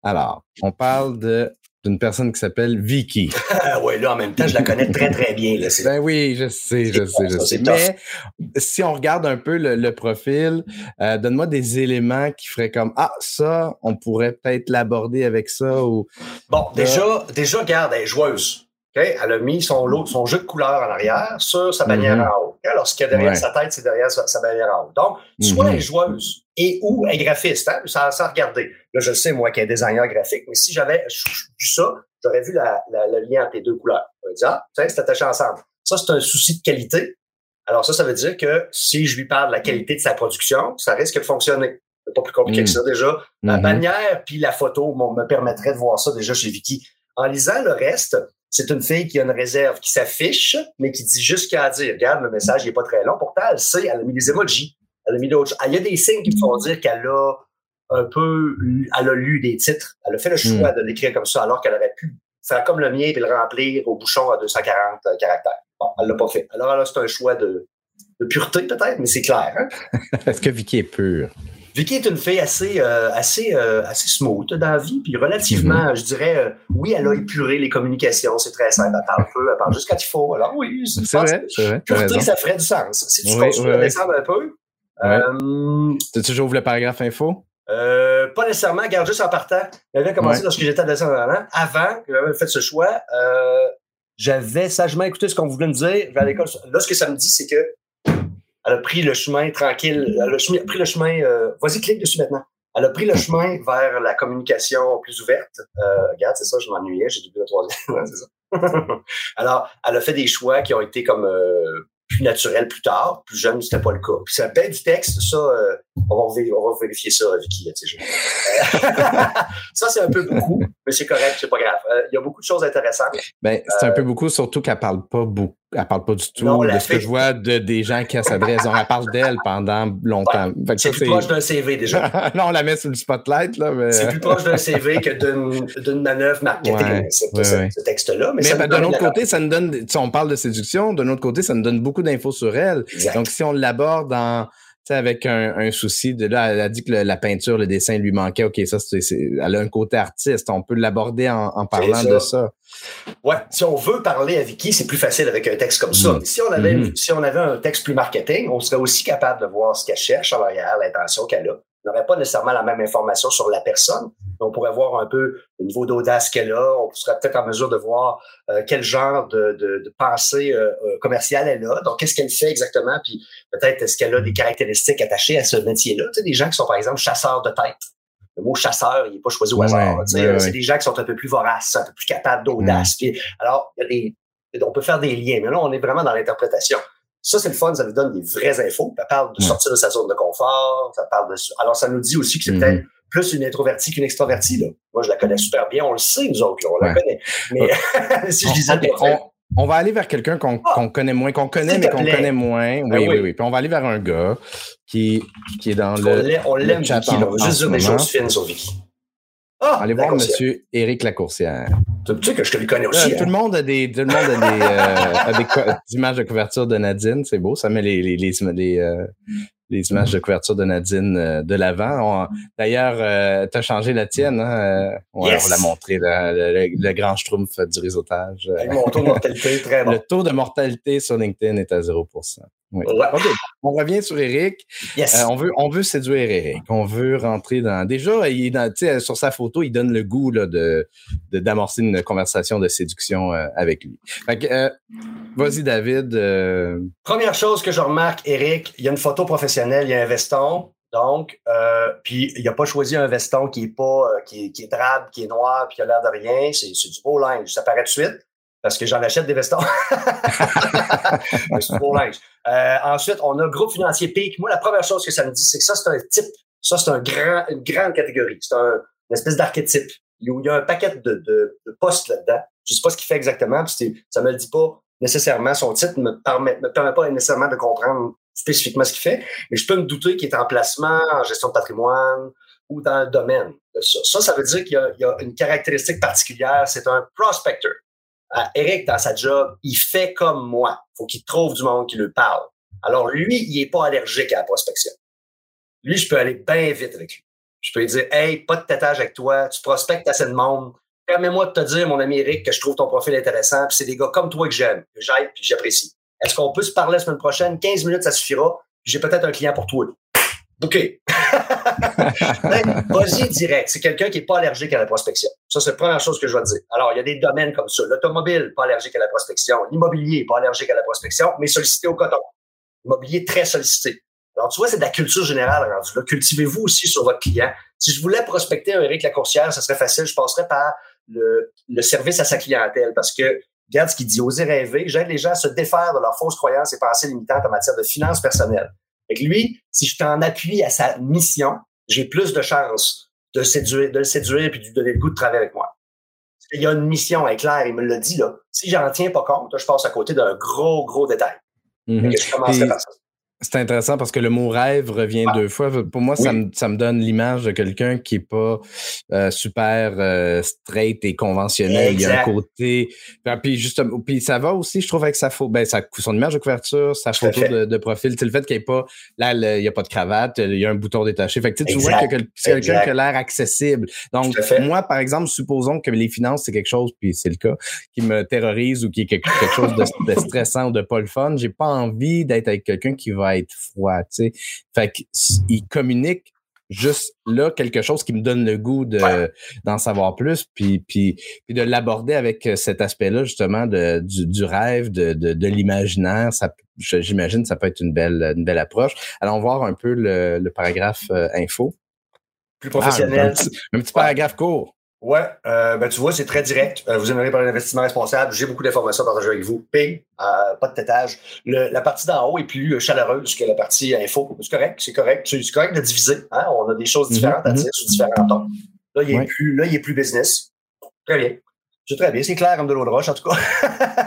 Alors, on parle de d'une personne qui s'appelle Vicky.
oui, là, en même temps, je la connais très, très bien. Là.
Ben oui, je sais, je sais, je sais. Mais si on regarde un peu le, profil, euh, donne-moi des éléments qui feraient comme Ah, ça, on pourrait peut-être l'aborder avec ça ou.
Bon, déjà, déjà, regarde, elle est joueuse. Elle a mis son, lot, son jeu de couleurs en arrière sur sa bannière mm-hmm. en haut. Alors, ce qu'il y a derrière sa tête, c'est derrière sa, bannière en haut. Donc, soit elle est mm-hmm. joueuse et ou elle est graphiste, hein, sans, regarder. Là, je sais, moi, qu'elle est designer graphique, mais si j'avais vu ça, j'aurais vu le lien entre les deux couleurs. Je me dire, ah, c'est attaché ensemble. Ça, c'est un souci de qualité. Alors, ça, ça veut dire que si je lui parle de la qualité de sa production, ça risque de fonctionner. C'est pas plus compliqué que mm. ça, déjà. La mm-hmm. bannière puis la photo me permettraient de voir ça déjà chez Vicky. En lisant le reste, c'est une fille qui a une réserve, qui s'affiche, mais qui dit juste qu'à dire. Regarde, le message n'est pas très long. Pourtant, elle sait, elle a mis des emojis. Elle a mis d'autres ah, Il y a des signes qui me font dire qu'elle a un peu, elle a lu des titres. Elle a fait le choix hmm. de l'écrire comme ça, alors qu'elle aurait pu faire comme le mien et le remplir au bouchon à 240 euh, caractères. Bon, elle l'a pas fait. Alors là, c'est un choix de, pureté peut-être, mais c'est clair. Hein?
Est-ce que Vicky est pure?
Vicky est une fille assez, euh, assez, euh, assez smooth dans la vie, puis relativement, mhm. je dirais, euh, oui, elle a épuré les communications, c'est très simple, elle parle peu, elle parle juste quand il faut. Alors oui,
c'est vrai, c'est vrai.
Pureté, ça ferait du sens. Si tu continues à descendre un peu.
tu as toujours ouvert le paragraphe info?
pas nécessairement, garde juste en partant. J'avais commencé lorsque j'étais à descendre avant. Avant que j'avais fait ce choix, j'avais sagement écouté ce qu'on voulait me dire. Là, ce que ça me dit, c'est que elle a pris le chemin tranquille. Elle a pris le chemin. Euh, vas-y, clique dessus maintenant. Elle a pris le chemin vers la communication plus ouverte. Euh, regarde, c'est ça, je m'ennuyais, j'ai doublé la troisième. c'est ça. Alors, elle a fait des choix qui ont été comme euh, plus naturels plus tard. Plus jeune, c'était pas le cas. Puis ça paie du texte, ça, euh, on, va on, va vérifier ça, Vicky. ça, c'est un peu beaucoup, mais c'est correct, c'est pas grave. Il y a beaucoup de choses intéressantes.
Ben, c'est un peu beaucoup, surtout qu'elle parle pas beaucoup elle parle pas du tout de ce que je vois de des gens qui s'adressent. Elle parle d'elle pendant longtemps.
c'est plus proche d'un CV déjà.
non, on la met sur le spotlight. là. Mais...
C'est plus proche d'un CV que d'une manœuvre marketing, ce, texte-là.
Mais, mais d'un autre côté, ça nous donne, si on parle de séduction, d'un autre côté, ça nous donne beaucoup d'infos sur elle. Donc, si on l'aborde dans avec un, souci de là, elle a dit que la peinture, le dessin lui manquait. OK, ça, c'est, elle a un côté artiste. On peut l'aborder en, parlant de ça.
Ouais, si on veut parler à Vicky, c'est plus facile avec un texte comme ça. Mm. Si on avait, mm-hmm. si on avait un texte plus marketing, on serait aussi capable de voir ce qu'elle cherche en arrière, l'intention qu'elle a. On n'aurait pas nécessairement la même information sur la personne, on pourrait voir un peu le niveau d'audace qu'elle a. On serait peut-être en mesure de voir euh, quel genre de, de, pensée euh, euh, commerciale elle a. Donc, qu'est-ce qu'elle fait exactement? Puis peut-être est-ce qu'elle a des caractéristiques attachées à ce métier-là? Tu sais, des gens qui sont, par exemple, chasseurs de tête. Le mot chasseur, il n'est pas choisi au hasard. c'est des gens qui sont un peu plus voraces, un peu plus capables d'audace. Alors, on peut faire des liens, mais là, on est vraiment dans l'interprétation. Ça, c'est le fun, ça nous donne des vraies infos. Ça parle de sortir de sa zone de confort, ça parle de... Alors, ça nous dit aussi que c'est peut-être plus une introvertie qu'une extrovertie. Là. Moi, je la connais super bien, on le sait, nous autres, on la connaît. Mais si je disais
on, va aller vers quelqu'un qu'on ah! connaît moins, qu'on connaît, mais qu'on connaît moins. Ben oui, oui, oui, Puis on va aller vers un gars qui, qui est dans le.
On l'aime, Vicky. On juste dire des choses fines sur Vicky.
Ah, Allez voir M. Éric Lacourcière.
Tu sais que je te le connais aussi.
Euh, tout le hein? monde a des, tout le monde a des, euh, images de couverture de Nadine. C'est beau. Ça met les, les, les, les, euh, les images de couverture de Nadine de l'avant. D'ailleurs, tu as changé la tienne. Hein? On, l'a montré, le, grand schtroumpf du réseautage.
mon taux de mortalité, très bon.
Le taux de mortalité sur LinkedIn est à 0 On revient sur Eric. on, veut, on veut séduire Eric. On veut rentrer dans. Déjà, il, dans, sur sa photo, il donne le goût là, de, d'amorcer une conversation de séduction avec lui. vas-y, David.
Première chose que je remarque, Eric, il y a une photo professionnelle il y a un veston. Donc, euh, puis il n'a pas choisi un veston qui est pas, euh, qui, est drabe, qui est noir, puis qui a l'air de rien. C'est, du beau linge. Ça paraît tout de suite parce que j'en achète des vestons. c'est du beau linge. Euh, ensuite, on a groupe financier PIC. Moi, la première chose que ça me dit, c'est que ça, c'est un type. Ça, c'est un grand, une grande catégorie. C'est un, une espèce d'archétype. Il y a un paquet de, de, postes là-dedans. Je sais pas ce qu'il fait exactement, puis ça me le dit pas nécessairement. Son titre ne me permet, me permet pas nécessairement de comprendre spécifiquement ce qu'il fait, mais je peux me douter qu'il est en placement, en gestion de patrimoine ou dans le domaine de ça. Ça, ça veut dire qu'il y, a une caractéristique particulière, c'est un prospector. Euh, Eric, dans sa job, il fait comme moi. Faut qu'il trouve du monde qui lui parle. Alors, lui, il n'est pas allergique à la prospection. Lui, je peux aller bien vite avec lui. Je peux lui dire, hey, pas de têtage avec toi, tu prospectes assez de monde. Permets-moi de te dire, mon ami Eric, que je trouve ton profil intéressant, puis c'est des gars comme toi que j'aime, que j'aime, puis j'apprécie. Est-ce qu'on peut se parler la semaine prochaine? 15 minutes, ça suffira. J'ai peut-être un client pour toi. OK. Ben, vas-y direct. C'est quelqu'un qui n'est pas allergique à la prospection. Ça, c'est la première chose que je vais dire. Alors, il y a des domaines comme ça. L'automobile, pas allergique à la prospection. L'immobilier, pas allergique à la prospection, mais sollicité au coton. L'immobilier, très sollicité. Alors, tu vois, c'est de la culture générale rendu. Cultivez-vous aussi sur votre client. Si je voulais prospecter un Eric Lacourcière, ça serait facile. Je passerais par le, le service à sa clientèle parce que Regarde ce qu'il dit, oser rêver. J'aide les gens à se défaire de leurs fausses croyances et pensées limitantes en matière de finances personnelles. Et lui, si je t'en appuie à sa mission, j'ai plus de chances de, séduire, de le séduire et de lui donner le goût de travailler avec moi. Il y a une mission, est claire, il me l'a dit, là. Si j'en tiens pas compte, je passe à côté d'un gros, gros détail.
Mm-hmm. Je commencerai par ça. C'est intéressant parce que le mot rêve revient deux fois. Pour moi, ça, me, ça me donne l'image de quelqu'un qui est pas euh, super euh, straight et conventionnel. Il y a un côté. Puis justement, puis ça va aussi, je trouve, avec sa photo, ben, son image de couverture, sa photo de, profil. le fait qu'il n'y ait pas. Là, il n'y a pas de cravate, il y a un bouton détaché. Fait que tu vois que c'est quelqu'un qui a l'air accessible. Donc, moi, par exemple, supposons que les finances, c'est quelque chose, puis c'est le cas, qui me terrorise ou qui est quelque, chose de, de stressant ou de pas le fun. J'ai pas envie d'être avec quelqu'un qui va être froid, tu sais. Fait qu'il communique juste là quelque chose qui me donne le goût de d'en savoir plus puis puis, puis de l'aborder avec euh, cet aspect-là justement de du, rêve de de, l'imaginaire. Ça j'imagine ça peut être une belle une belle approche. Allons voir un peu le, paragraphe euh, info.
Plus professionnel.
Ah, un, petit, paragraphe court
Ouais, euh, ben tu vois, c'est très direct. Euh, vous aimeriez parler d'investissement responsable. J'ai beaucoup d'informations à partager avec vous. Ping, euh, pas de tétage. la partie d'en haut est plus chaleureuse que la partie info. C'est correct, c'est correct. C'est correct de diviser. Hein? On a des choses mhm, différentes à mhm. dire sur différents tons. Là, il est plus, là, il est plus business. Très bien. C'est très bien. C'est clair comme de l'eau de roche, en tout cas.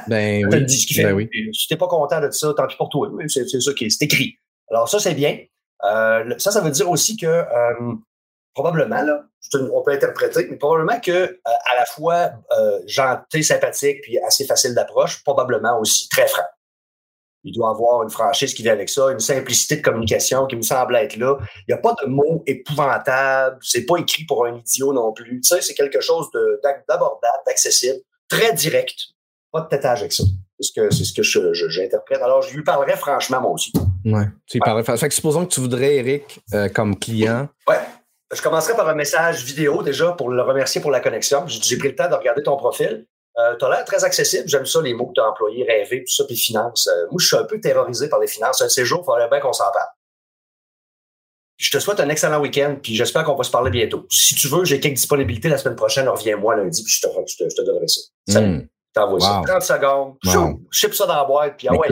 ben oui.
Dit ce fait. Ben oui. Si t'es pas content de ça, tant pis pour toi. C'est ça qui est, écrit. Alors ça, c'est bien. Ça, ça veut dire aussi que probablement, là, on peut interpréter, mais probablement que euh, à la fois euh, gentil, sympathique, puis assez facile d'approche, probablement aussi très franc. il doit avoir une franchise qui vient avec ça, une simplicité de communication qui me semble être là. Il n'y a pas de mots épouvantables, c'est pas écrit pour un idiot non plus. Tu sais, c'est quelque chose d'abordable, d'accessible, très direct. Pas de tétage avec ça. C'est ce que, c'est ce que j'interprète. Alors, je lui parlerai franchement, moi aussi.
Ouais, tu lui parlerais. Fait que supposons que tu voudrais, Eric, euh, comme client.
Ouais. Je commencerai par un message vidéo déjà pour le remercier pour la connexion. J'ai pris le temps de regarder ton profil. Euh, tu as l'air très accessible. J'aime ça, les mots que tu as employés, rêver, tout ça, puis finance. Euh, moi, je suis un peu terrorisé par les finances. Un séjour, il faudrait bien qu'on s'en parle. Je te souhaite un excellent week-end, puis j'espère qu'on va se parler bientôt. Si tu veux, j'ai quelques disponibilités la semaine prochaine. Reviens-moi lundi, puis je te, je te, donnerai ça. Salut. Mm. T'envoies ça. 30 secondes. Wow. Chip ça dans la boîte, puis ah ouais,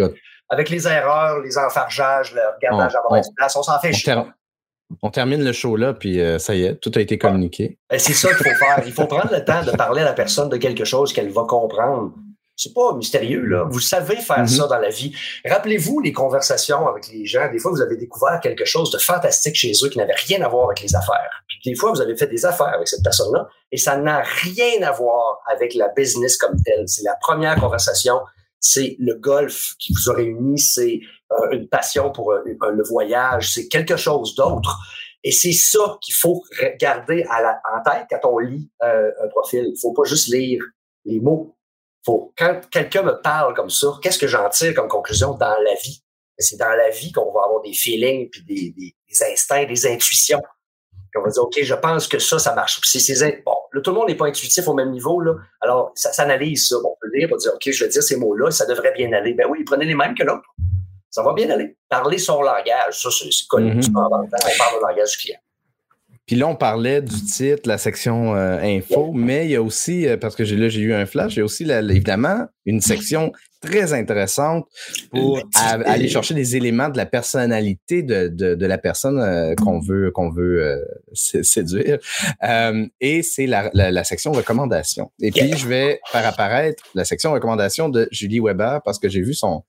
avec les erreurs, les enfargeages, le regardage
on,
à place, on s'en fait chier.
On termine le show là, puis euh, ça y est, tout a été communiqué.
Ben, c'est ça qu'il faut faire. Il faut prendre le temps de parler à la personne de quelque chose qu'elle va comprendre. C'est pas mystérieux, là. Vous savez faire mm-hmm. ça dans la vie. Rappelez-vous les conversations avec les gens. Des fois, vous avez découvert quelque chose de fantastique chez eux qui n'avait rien à voir avec les affaires. Puis des fois, vous avez fait des affaires avec cette personne-là et ça n'a rien à voir avec la business comme telle. C'est la première conversation. C'est le golf qui vous a réuni. C'est une passion pour euh, le voyage, c'est quelque chose d'autre. Et c'est ça qu'il faut garder en tête quand on lit euh, un profil. Il faut pas juste lire les mots. Faut, quand quelqu'un me parle comme ça, qu'est-ce que j'en tire comme conclusion dans la vie? C'est dans la vie qu'on va avoir des feelings, puis des, instincts, des intuitions. On va dire, OK, je pense que ça, ça marche. Puis bon, là, tout le monde n'est pas intuitif au même niveau. Là. Alors, ça s'analyse ça. on peut lire, on peut dire, OK, je vais dire ces mots-là, ça devrait bien aller. Ben oui, prenez les mêmes que l'autre ça va bien aller. Parler son langage, ça, c'est connu. Mm On parle le langage du client.
Puis là, on parlait du titre, la section euh, info, mais il y a aussi, euh, parce que là, j'ai eu un flash, il y a aussi, évidemment, une section très intéressante pour aller chercher des éléments de la personnalité de, de, la personne euh, qu'on veut qu'on veut séduire. et c'est la, la, section recommandation. Et puis, je vais faire apparaître la section recommandation de Julie Weber parce que j'ai vu son,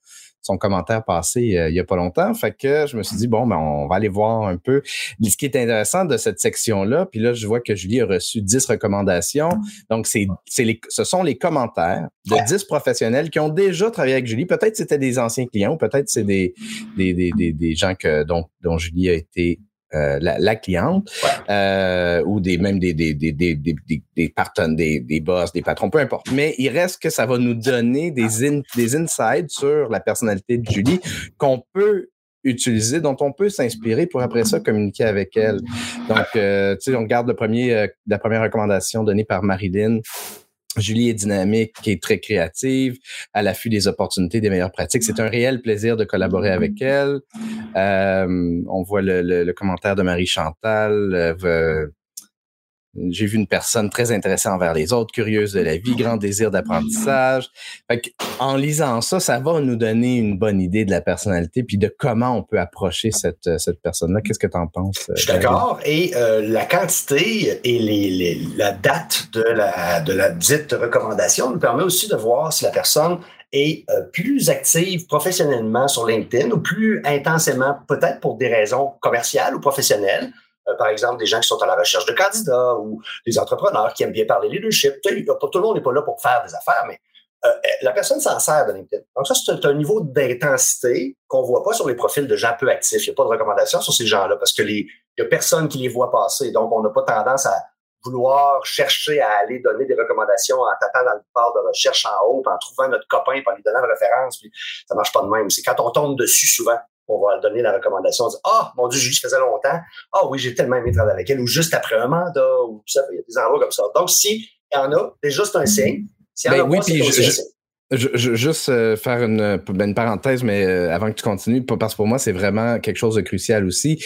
son commentaire passé euh, il y a pas longtemps. Fait que je me suis dit, bon, ben, on va aller voir un peu ce qui est intéressant de cette section-là. Puis là, je vois que Julie a reçu 10 recommandations. Donc, c'est, c'est les, ce sont les commentaires de 10 professionnels qui ont déjà travaillé avec Julie. Peut-être c'était des anciens clients ou peut-être c'est des, des, des, des, des gens que, dont, dont Julie a été euh, la, la, cliente euh, ou des même des des des des des, des, partenaires, des, des boss, des patrons, peu importe. Mais il reste que ça va nous donner des in, des insights sur la personnalité de Julie qu'on peut utiliser, dont on peut s'inspirer pour après ça communiquer avec elle. Donc, euh, tu sais, on garde le premier, euh, la première recommandation donnée par Marilyn Julie est dynamique, qui très créative, à l'affût des opportunités, des meilleures pratiques. C'est un réel plaisir de collaborer avec elle. Euh, on voit le, le, commentaire de Marie Chantal. Euh, j'ai vu une personne très intéressée envers les autres, curieuse de la vie, grand désir d'apprentissage. En lisant ça, ça va nous donner une bonne idée de la personnalité puis de comment on peut approcher cette, cette personne-là. Qu'est-ce que tu en penses?
Je suis d'accord. Et euh, la quantité et les, la date de la, de la dite recommandation nous permet aussi de voir si la personne est euh, plus active professionnellement sur LinkedIn ou plus intensément, peut-être pour des raisons commerciales ou professionnelles, euh, par exemple, des gens qui sont à la recherche de candidats ou des entrepreneurs qui aiment bien parler leadership. Tout le monde n'est pas là pour faire des affaires, mais euh, la personne s'en sert de LinkedIn. Donc ça, c'est un niveau d'intensité qu'on voit pas sur les profils de gens peu actifs. Il n'y a pas de recommandation sur ces gens-là parce que les, il y a personne qui les voit passer. Donc, on n'a pas tendance à vouloir chercher à aller donner des recommandations en tapant dans le bar de recherche en haut, en trouvant notre copain, en lui donnant une référence, puis ça marche pas de même. C'est quand on tombe dessus souvent on va donner la recommandation, on dit Ah, mon Dieu, juste faisait longtemps. Ah oui, j'ai tellement aimé travailler avec elle, ou juste après un mandat, ou ça, il y a des endroits comme ça. Donc, s'il y en a, c'est juste un signe. S'il y en ben a oui, puis
je, je, juste euh, faire une, une, parenthèse, mais euh, avant que tu continues, parce que pour moi, c'est vraiment quelque chose de crucial aussi.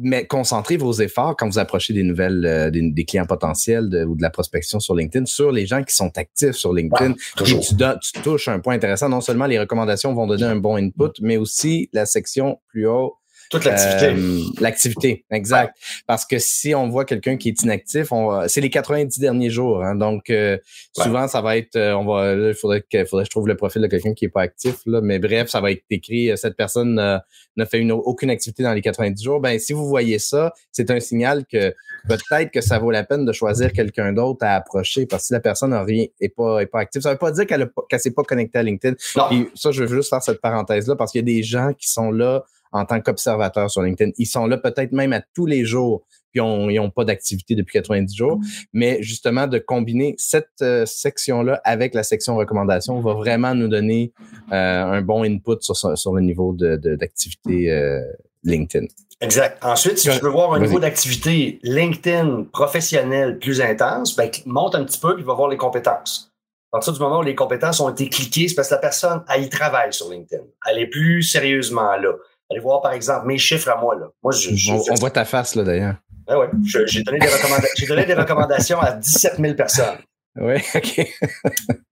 Mais concentrez vos efforts quand vous approchez des nouvelles, euh, des, clients potentiels ou de la prospection sur LinkedIn sur les gens qui sont actifs sur LinkedIn. tu, tu, touches un point intéressant. Non seulement les recommandations vont donner un bon input, mais aussi la section plus haut
Toute l'activité.
Euh, l'activité, exact. Parce que si on voit quelqu'un qui est inactif, on c'est les 90 derniers jours. Hein, donc, euh, souvent, ça va être, euh, on va, il faudrait que, faudrait que je trouve le profil de quelqu'un qui est pas actif. Là, mais bref, ça va être écrit, cette personne n'a fait une, aucune activité dans les 90 jours. Ben, si vous voyez ça, c'est un signal que peut-être que ça vaut la peine de choisir quelqu'un d'autre à approcher. Parce que si la personne n'a rien, est pas, est pas active, ça veut pas dire qu'elle qu'elle s'est pas connectée à LinkedIn. Et ça, je veux juste faire cette parenthèse-là parce qu'il y a des gens qui sont là en tant qu'observateurs sur LinkedIn. Ils sont là peut-être même à tous les jours, puis ils n'ont pas d'activité depuis 90 jours. Mais justement, de combiner cette euh, section-là avec la section recommandations va vraiment nous donner euh, un bon input sur, sur le niveau d'activité de, euh, LinkedIn.
Exact. Ensuite, si tu veux voir un niveau d'activité LinkedIn professionnel plus intense, ben, monte un petit peu puis va voir les compétences. À partir du moment où les compétences ont été cliquées, c'est parce que la personne, elle y travaille sur LinkedIn. Elle est plus sérieusement là. Allez voir, par exemple, mes chiffres à moi. Là. moi
je, on, voit ta face, là, d'ailleurs.
Ben ouais, j'ai donné, des donné des recommandations à 17 000 personnes.
Oui, OK.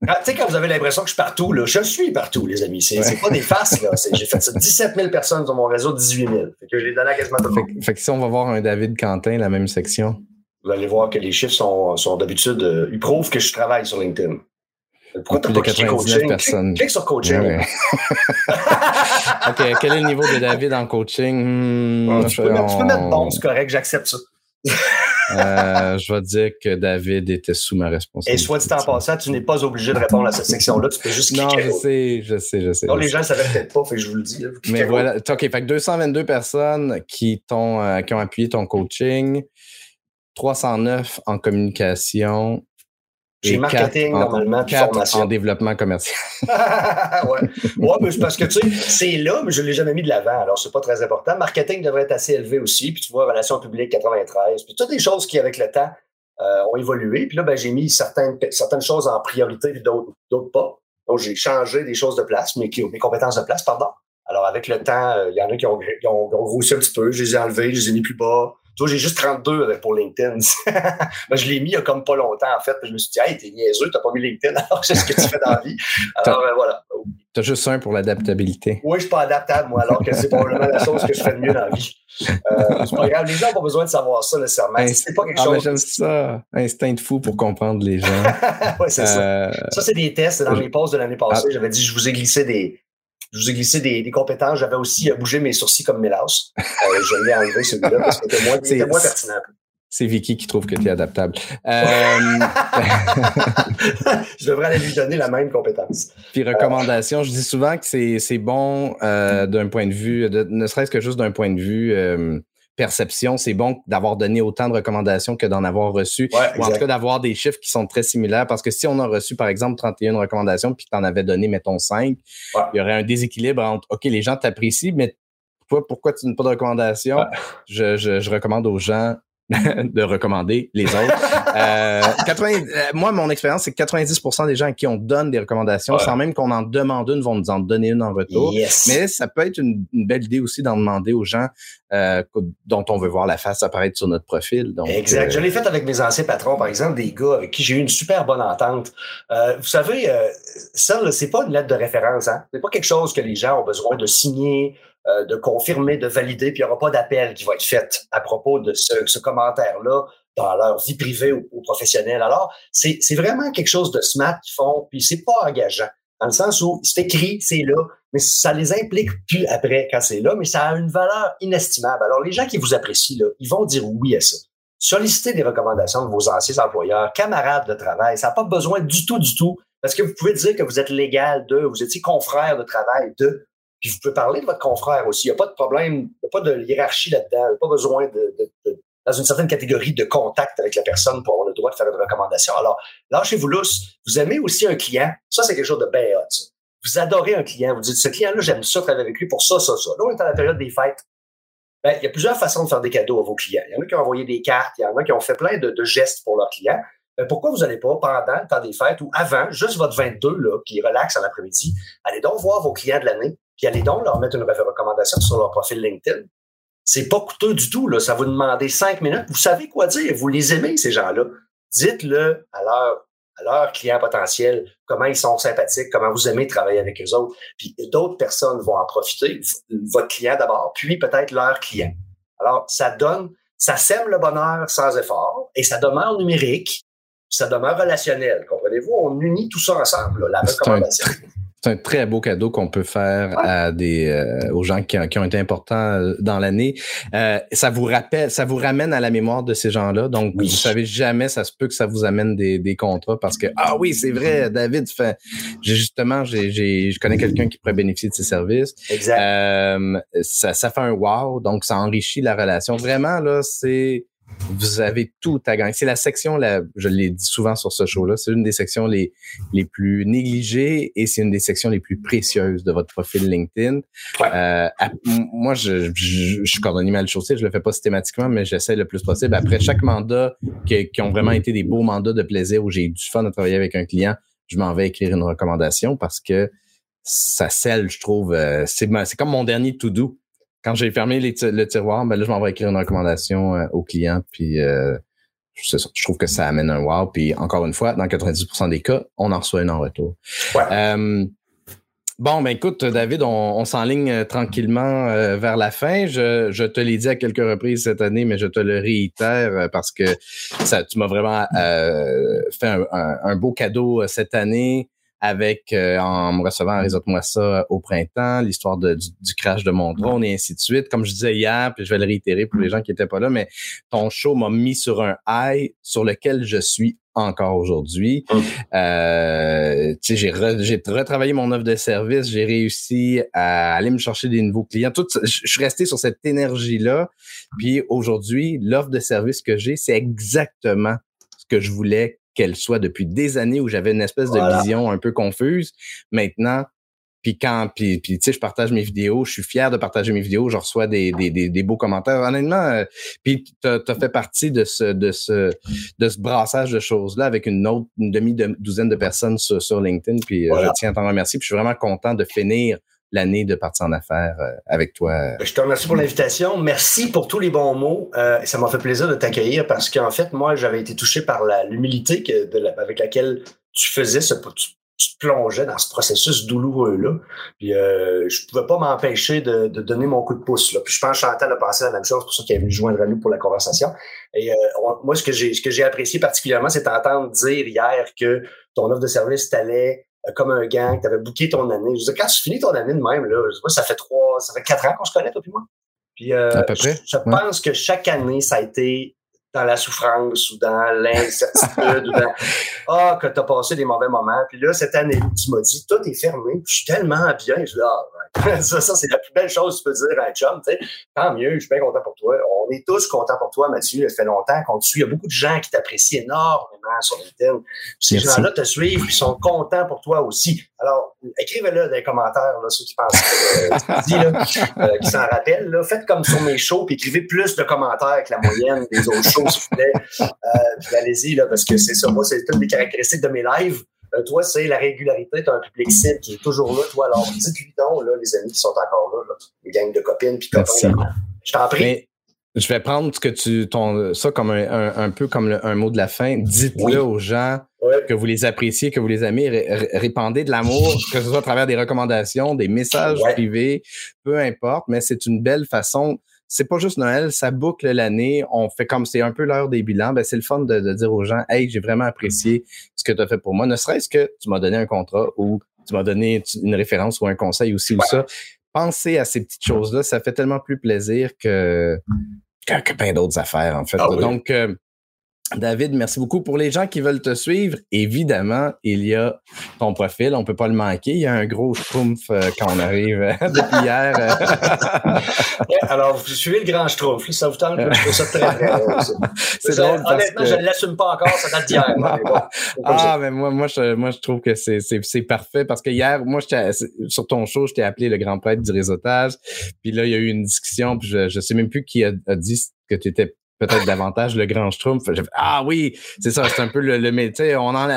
Ah, tu sais, quand vous avez l'impression que je suis partout, là, je suis partout, les amis. C'est pas des faces, là. J'ai fait ça 17 000 personnes sur mon réseau, 18 000. Fait que je l'ai donné à quasiment tout le monde.
Fait, que si on va voir un David Quentin, la même section.
Vous allez voir que les chiffres sont, sont d'habitude, euh, ils prouvent que je travaille sur LinkedIn.
Pourquoi tu pas coaching? personnes.
Clique, sur coaching.
OK, quel est le niveau de David en coaching?
Hmm, tu, peux mettre, bon, c'est correct, j'accepte ça.
euh, je vais dire que David était sous ma responsabilité.
Et soit dit en passant, tu n'es pas obligé de répondre à cette section-là. Tu peux juste cliquer.
Non, je sais, je sais, je sais.
Non, les gens ne savaient peut-être pas, fait que je vous le dis.
Mais voilà, OK, fait que 222 personnes qui, euh, qui ont appuyé ton coaching, 309 en communication,
j'ai marketing normalement, puis formation.
en développement commercial.
ouais. ouais, mais parce que tu sais, c'est là, mais je ne l'ai jamais mis de l'avant, alors c'est pas très important. Marketing devrait être assez élevé aussi, puis tu vois, relations publiques 93, puis toutes des choses qui, avec le temps, euh, ont évolué. Puis là, ben, j'ai mis certaines, certaines choses en priorité, puis d'autres pas. Donc, j'ai changé des choses de place, mais qui, mes compétences de place, pardon. Alors, avec le temps, euh, il y en a qui ont, qui ont, grossi un petit peu, je les ai enlevés, je les ai mis plus bas. Tu vois, j'ai juste 32 pour LinkedIn. ben, je l'ai mis il y a comme pas longtemps, en fait. Je me suis dit, hey, t'es niaiseux, t'as pas mis LinkedIn, alors c'est ce que tu fais dans la vie. Alors, ben, voilà.
T'as juste un pour l'adaptabilité.
Oui, je suis pas adaptable, moi, alors que c'est probablement la chose que je fais de mieux dans la vie. Euh, c'est pas grave. Les gens n'ont pas besoin de savoir ça, nécessairement. c'est pas quelque ah, chose.
J'aime ça. Instinct de fou pour comprendre les gens.
oui, c'est ça. Euh, ça, c'est des tests. Dans mes posts de l'année passée, ah. j'avais dit, je vous ai glissé des, je vous ai glissé des, compétences. J'avais aussi euh, bougé mes sourcils comme Mélas. Euh, je l'ai enlevé celui-là parce que c'était moins, pertinent.
C'est Vicky qui trouve que tu es adaptable. Euh,
je devrais aller lui donner la même compétence.
Puis recommandation, je dis souvent que c'est bon d'un point de vue, ne serait-ce que juste d'un point de vue perception, c'est bon d'avoir donné autant de recommandations que d'en avoir reçu. ou en tout cas d'avoir des chiffres qui sont très similaires. Parce que si on a reçu, par exemple, 31 recommandations, puis tu en avais donné, mettons, 5, il y aurait un déséquilibre entre OK, les gens t'apprécient, mais pourquoi, pourquoi tu n'as pas de recommandations? Je, je, je recommande aux gens de recommander les autres. Euh, 80, euh, moi, mon expérience, c'est que 90% des gens à qui on donne des recommandations, sans même qu'on en demande une, vont nous en donner une en retour. Mais ça peut être une, belle idée aussi d'en demander aux gens euh, dont on veut voir la face apparaître sur notre profil. Donc,
exact. Je l'ai fait avec mes anciens patrons, par exemple, des gars avec qui j'ai eu une super bonne entente. vous savez, ça, c'est pas une lettre de référence. Hein? C'est pas quelque chose que les gens ont besoin de signer de confirmer, de valider, puis il n'y aura pas d'appel qui va être fait à propos de ce, commentaire-là dans leur vie privée ou, professionnelle. Alors, c'est vraiment quelque chose de smart qu'ils font, puis c'est pas engageant. Dans le sens où c'est écrit, c'est là, mais ça les implique plus après quand c'est là, mais ça a une valeur inestimable. Alors, les gens qui vous apprécient, là, ils vont dire oui à ça. Sollicitez des recommandations de vos anciens employeurs, camarades de travail. Ça n'a pas besoin du tout, du tout, parce que vous pouvez dire que vous êtes légal de, vous étiez confrère de travail de, puis vous pouvez parler de votre confrère aussi. Il n'y a pas de problème, il n'y a pas de hiérarchie là-dedans. Il n'y a pas besoin de, dans une certaine catégorie de contact avec la personne pour avoir le droit de faire une recommandation. Alors, lâchez-vous lousse. Vous aimez aussi un client. Ça, c'est quelque chose de bien hot. Vous adorez un client. Vous dites, ce client-là, j'aime ça travailler avec lui pour ça, ça, ça. Là, on est à la période des fêtes. Ben, il y a plusieurs façons de faire des cadeaux à vos clients. Il y en a qui ont envoyé des cartes, il y en a qui ont fait plein de, gestes pour leurs clients. Ben, pourquoi vous n'allez pas, pendant le temps des fêtes ou avant, juste votre 22, là, qui relaxe en après-midi, allez donc voir vos clients de l'année puis allez donc leur mettre une recommandation sur leur profil LinkedIn. C'est pas coûteux du tout, là. Ça vous demander cinq minutes. Vous savez quoi dire? Vous les aimez, ces gens-là. Dites-le à leur, à leur client potentiel. comment ils sont sympathiques, comment vous aimez travailler avec eux autres. Puis d'autres personnes vont en profiter, votre client d'abord, puis peut-être leur client. Alors, ça donne, ça sème le bonheur sans effort et ça demeure numérique, ça demeure relationnel. Comprenez-vous? On unit tout ça ensemble, la recommandation
c'est un très beau cadeau qu'on peut faire à des euh, aux gens qui, qui, ont été importants euh, dans l'année. Euh, ça vous rappelle, ça vous ramène à la mémoire de ces gens-là. Donc, vous savez jamais, ça se peut que ça vous amène des, des contrats parce que ah oui, c'est vrai, David fait. Justement, j'ai, j'ai, je connais quelqu'un qui pourrait bénéficier de ses services.
Exact.
ça, ça fait un wow. Donc, ça enrichit la relation. Vraiment là, c'est vous avez tout à gagner. C'est la section, je l'ai dit souvent sur ce show-là, c'est une des sections les, les plus négligées et c'est une des sections les plus précieuses de votre profil LinkedIn. Euh, moi, je, je, je, suis cordonnier mal chaussé, je le fais pas systématiquement, mais j'essaie le plus possible. Après chaque mandat qui, qui ont vraiment été des beaux mandats de plaisir où j'ai eu du fun à travailler avec un client, je m'en vais écrire une recommandation parce que ça scelle, je trouve, euh, c'est comme mon dernier to-do quand j'ai fermé le tiroir, ben là, je m'en vais écrire une recommandation euh, au client, puis euh, je trouve que ça amène un wow. Puis encore une fois, dans 90% des cas, on en reçoit une en retour. Euh, bon, ben écoute, David, on, s'enligne tranquillement vers la fin. Je, te l'ai dit à quelques reprises cette année, mais je te le réitère parce que ça, tu m'as vraiment fait un, beau cadeau cette année avec euh, en me recevant à Réseau-moi ça au printemps, l'histoire du, du, crash de mon drone et ainsi de suite. Comme je disais hier, puis je vais le réitérer pour les gens qui étaient pas là, mais ton show m'a mis sur un high sur lequel je suis encore aujourd'hui. Hum. Euh, j'ai retravaillé mon offre de service, j'ai réussi à aller me chercher des nouveaux clients. Tout, je suis resté sur cette énergie-là. Puis aujourd'hui, l'offre de service que j'ai, c'est exactement ce que je voulais qu'elle soit depuis des années où j'avais une espèce de vision un peu confuse. Maintenant, puis quand, puis, puis tu sais, je partage mes vidéos, je suis fier de partager mes vidéos, je reçois des, des, des, beaux commentaires. Honnêtement, euh, puis tu as, fait partie de ce, de ce, de ce brassage de choses-là avec une autre, une demi-douzaine de personnes sur, sur LinkedIn. Puis euh, je tiens à t'en remercier. Puis je suis vraiment content de finir l'année de partir en affaires euh, avec toi.
Je te remercie pour l'invitation. Merci pour tous les bons mots. Euh, ça m'a fait plaisir de t'accueillir parce qu'en fait, moi, j'avais été touché par l'humilité avec laquelle tu faisais ce, tu, te plongeais dans ce processus douloureux-là. Puis euh, je pouvais pas m'empêcher de, donner mon coup de pouce. Là. Puis je pense que Chantal a pensé la même chose, pour ça qu'elle est venue joindre à nous pour la conversation. Et euh, moi, ce que j'ai ce que j'ai apprécié particulièrement, c'est d'entendre dire hier que ton offre de service t'allait euh, comme un gang, tu avais booké ton année. Je veux dire, quand tu finis ton année de même, là, moi, ça fait trois, ça fait quatre ans qu'on se connaît, toi et moi. Puis, euh, à peu près. Je, pense que chaque année, ça a été dans la souffrance ou dans l'incertitude ou dans Ah, que tu as passé des mauvais moments. Puis là, cette année, tu m'as dit, tout est fermé. Je suis tellement bien. Je dis, ah, ça, ça c'est la plus belle chose que tu peux dire à un chum. Tant mieux, je suis bien content pour toi. On est tous contents pour toi, Mathieu. Ça fait longtemps qu'on te suit. Il y a beaucoup de gens qui t'apprécient énormément sur LinkedIn. Ces gens-là te suivent et sont contents pour toi aussi. Alors, écrivez-le dans les commentaires, là, ceux qui pensent que dis, là, euh, qui s'en rappellent. Là. Faites comme sur mes shows, puis écrivez plus de commentaires que la moyenne des autres shows, s'il vous plaît. Euh, puis allez-y, là, parce que c'est ça. Moi, c'est une des caractéristiques de mes lives. Euh, toi, c'est la régularité. Tu as un public cible qui est toujours là, toi. Alors, dites-lui donc, là, les amis qui sont encore là, là les gangs de copines, puis copains. Je t'en prie.
Je vais prendre ce que tu ton, ça comme un, un, peu comme un mot de la fin. Dites-le aux gens que vous les appréciez, que vous les aimez, répandez de l'amour, que ce soit à travers des recommandations, des messages privés, peu importe, mais c'est une belle façon. C'est pas juste Noël, ça boucle l'année. On fait comme c'est un peu l'heure des bilans. Ben, c'est le fun de, dire aux gens, hey, j'ai vraiment apprécié ce que tu as fait pour moi. Ne serait-ce que tu m'as donné un contrat ou tu m'as donné une référence ou un conseil aussi ou ça. Pensez à ces petites choses-là. Ça fait tellement plus plaisir que, que, plein d'autres affaires, en fait. Ah Donc, euh, David, merci beaucoup. Pour les gens qui veulent te suivre, évidemment, il y a ton profil. On peut pas le manquer. Il y a un gros schtroumpf euh, quand on arrive euh, depuis hier.
alors, vous suivez le grand schtroumpf. Ça vous tente? Je trouve ça très, C'est drôle. Honnêtement, je ne l'assume pas encore. Ça date d'hier.
ah, mais moi, moi, je, moi, je trouve que c'est, parfait parce que hier, moi, sur ton show, je t'ai appelé le grand prêtre du réseautage. Puis là, il y a eu une discussion. Puis je, je sais même plus qui a, a dit que tu étais peut-être davantage le grand schtroumpf. Ah oui, c'est ça, c'est un peu le, le on en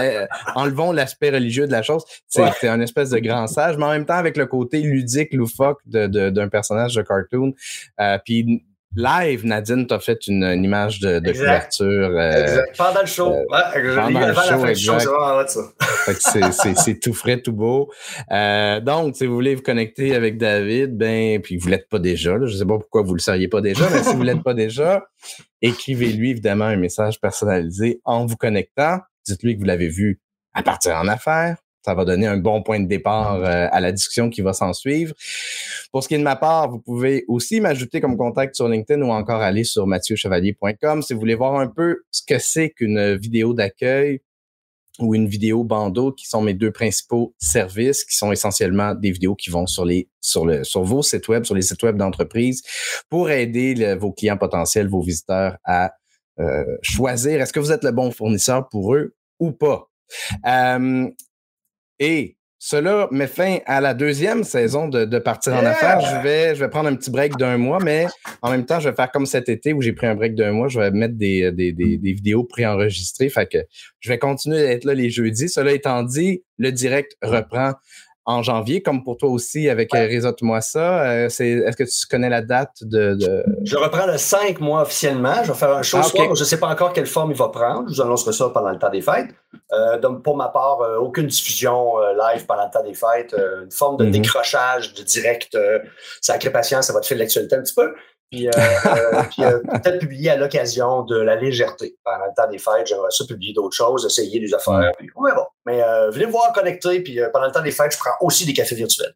enlevons l'aspect religieux de la chose. C'est un espèce de grand sage, mais en même temps avec le côté ludique, loufoque d'un de, d'un personnage de cartoon. Euh, puis live, Nadine t'a fait une, image de, couverture.
Euh, pendant le show. Euh, pendant le show,
exact. c'est tout frais, tout beau. Euh, donc, si vous voulez vous connecter avec David, ben, puis vous l'êtes pas déjà, là, je sais pas pourquoi vous le seriez pas déjà, mais si vous l'êtes pas déjà, écrivez-lui évidemment un message personnalisé en vous connectant. Dites-lui que vous l'avez vu à partir en affaires, ça va donner un bon point de départ euh, à la discussion qui va s'en suivre. Pour ce qui est de ma part, vous pouvez aussi m'ajouter comme contact sur LinkedIn ou encore aller sur mathieuchevalier.com si vous voulez voir un peu ce que c'est qu'une vidéo d'accueil ou une vidéo bandeau qui sont mes deux principaux services qui sont essentiellement des vidéos qui vont sur les sur le sur vos sites web sur les sites web d'entreprise pour aider vos clients potentiels vos visiteurs à euh, choisir est-ce que vous êtes le bon fournisseur pour eux ou pas euh, et cela met fin à la deuxième saison de, de Partir en affaires. Je vais, je vais prendre un petit break d'un mois, mais en même temps, je vais faire comme cet été où j'ai pris un break d'un mois. Je vais mettre des, des, des, des vidéos préenregistrées. Fait que je vais continuer d'être là les jeudis. Cela étant dit, le direct reprend en janvier, comme pour toi aussi avec ouais. Euh, moi ça. Euh, est-ce que tu connais la date de,
Je reprends le 5 mois officiellement. Je vais faire un show ah, soir. Je ne sais pas encore quelle forme il va prendre. Je vous annoncerai ça pendant le temps des fêtes. Euh, donc, pour ma part, aucune diffusion live pendant le temps des fêtes. une forme de mhm. décrochage de direct. sacré patience, ça va te faire l'actualité un petit peu. Puis, euh, euh, euh, peut-être publier à l'occasion de la légèreté. Pendant le temps des fêtes, j'aimerais ça publier d'autres choses, essayer des affaires. Puis, bon. Mais venez me voir connecter, puis pendant le temps des fêtes, je prends aussi des cafés virtuels.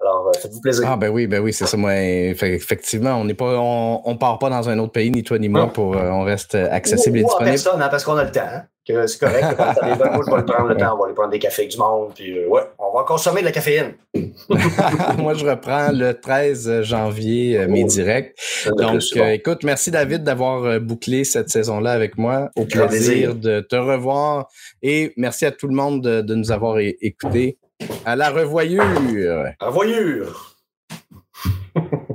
Alors, faites-vous plaisir.
Ah ben oui, ben oui, c'est ça. Moi, effectivement, on n'est pas, on, on, part pas dans un autre pays, ni toi ni moi, pour, on reste accessible et disponible.
personne, hein, parce qu'on a le temps. Hein c'est correct. Quand des moi, je vais le prendre le temps. On va aller prendre des cafés avec du monde. Puis, euh, ouais, on va consommer de la caféine.
moi, je reprends le 13 janvier euh, mes oh. directs. Donc, euh, écoute, merci David d'avoir bouclé cette saison-là avec moi. Au plaisir, de te revoir. Et merci à tout le monde de, de nous avoir écoutés. À la revoyure.
À voyure.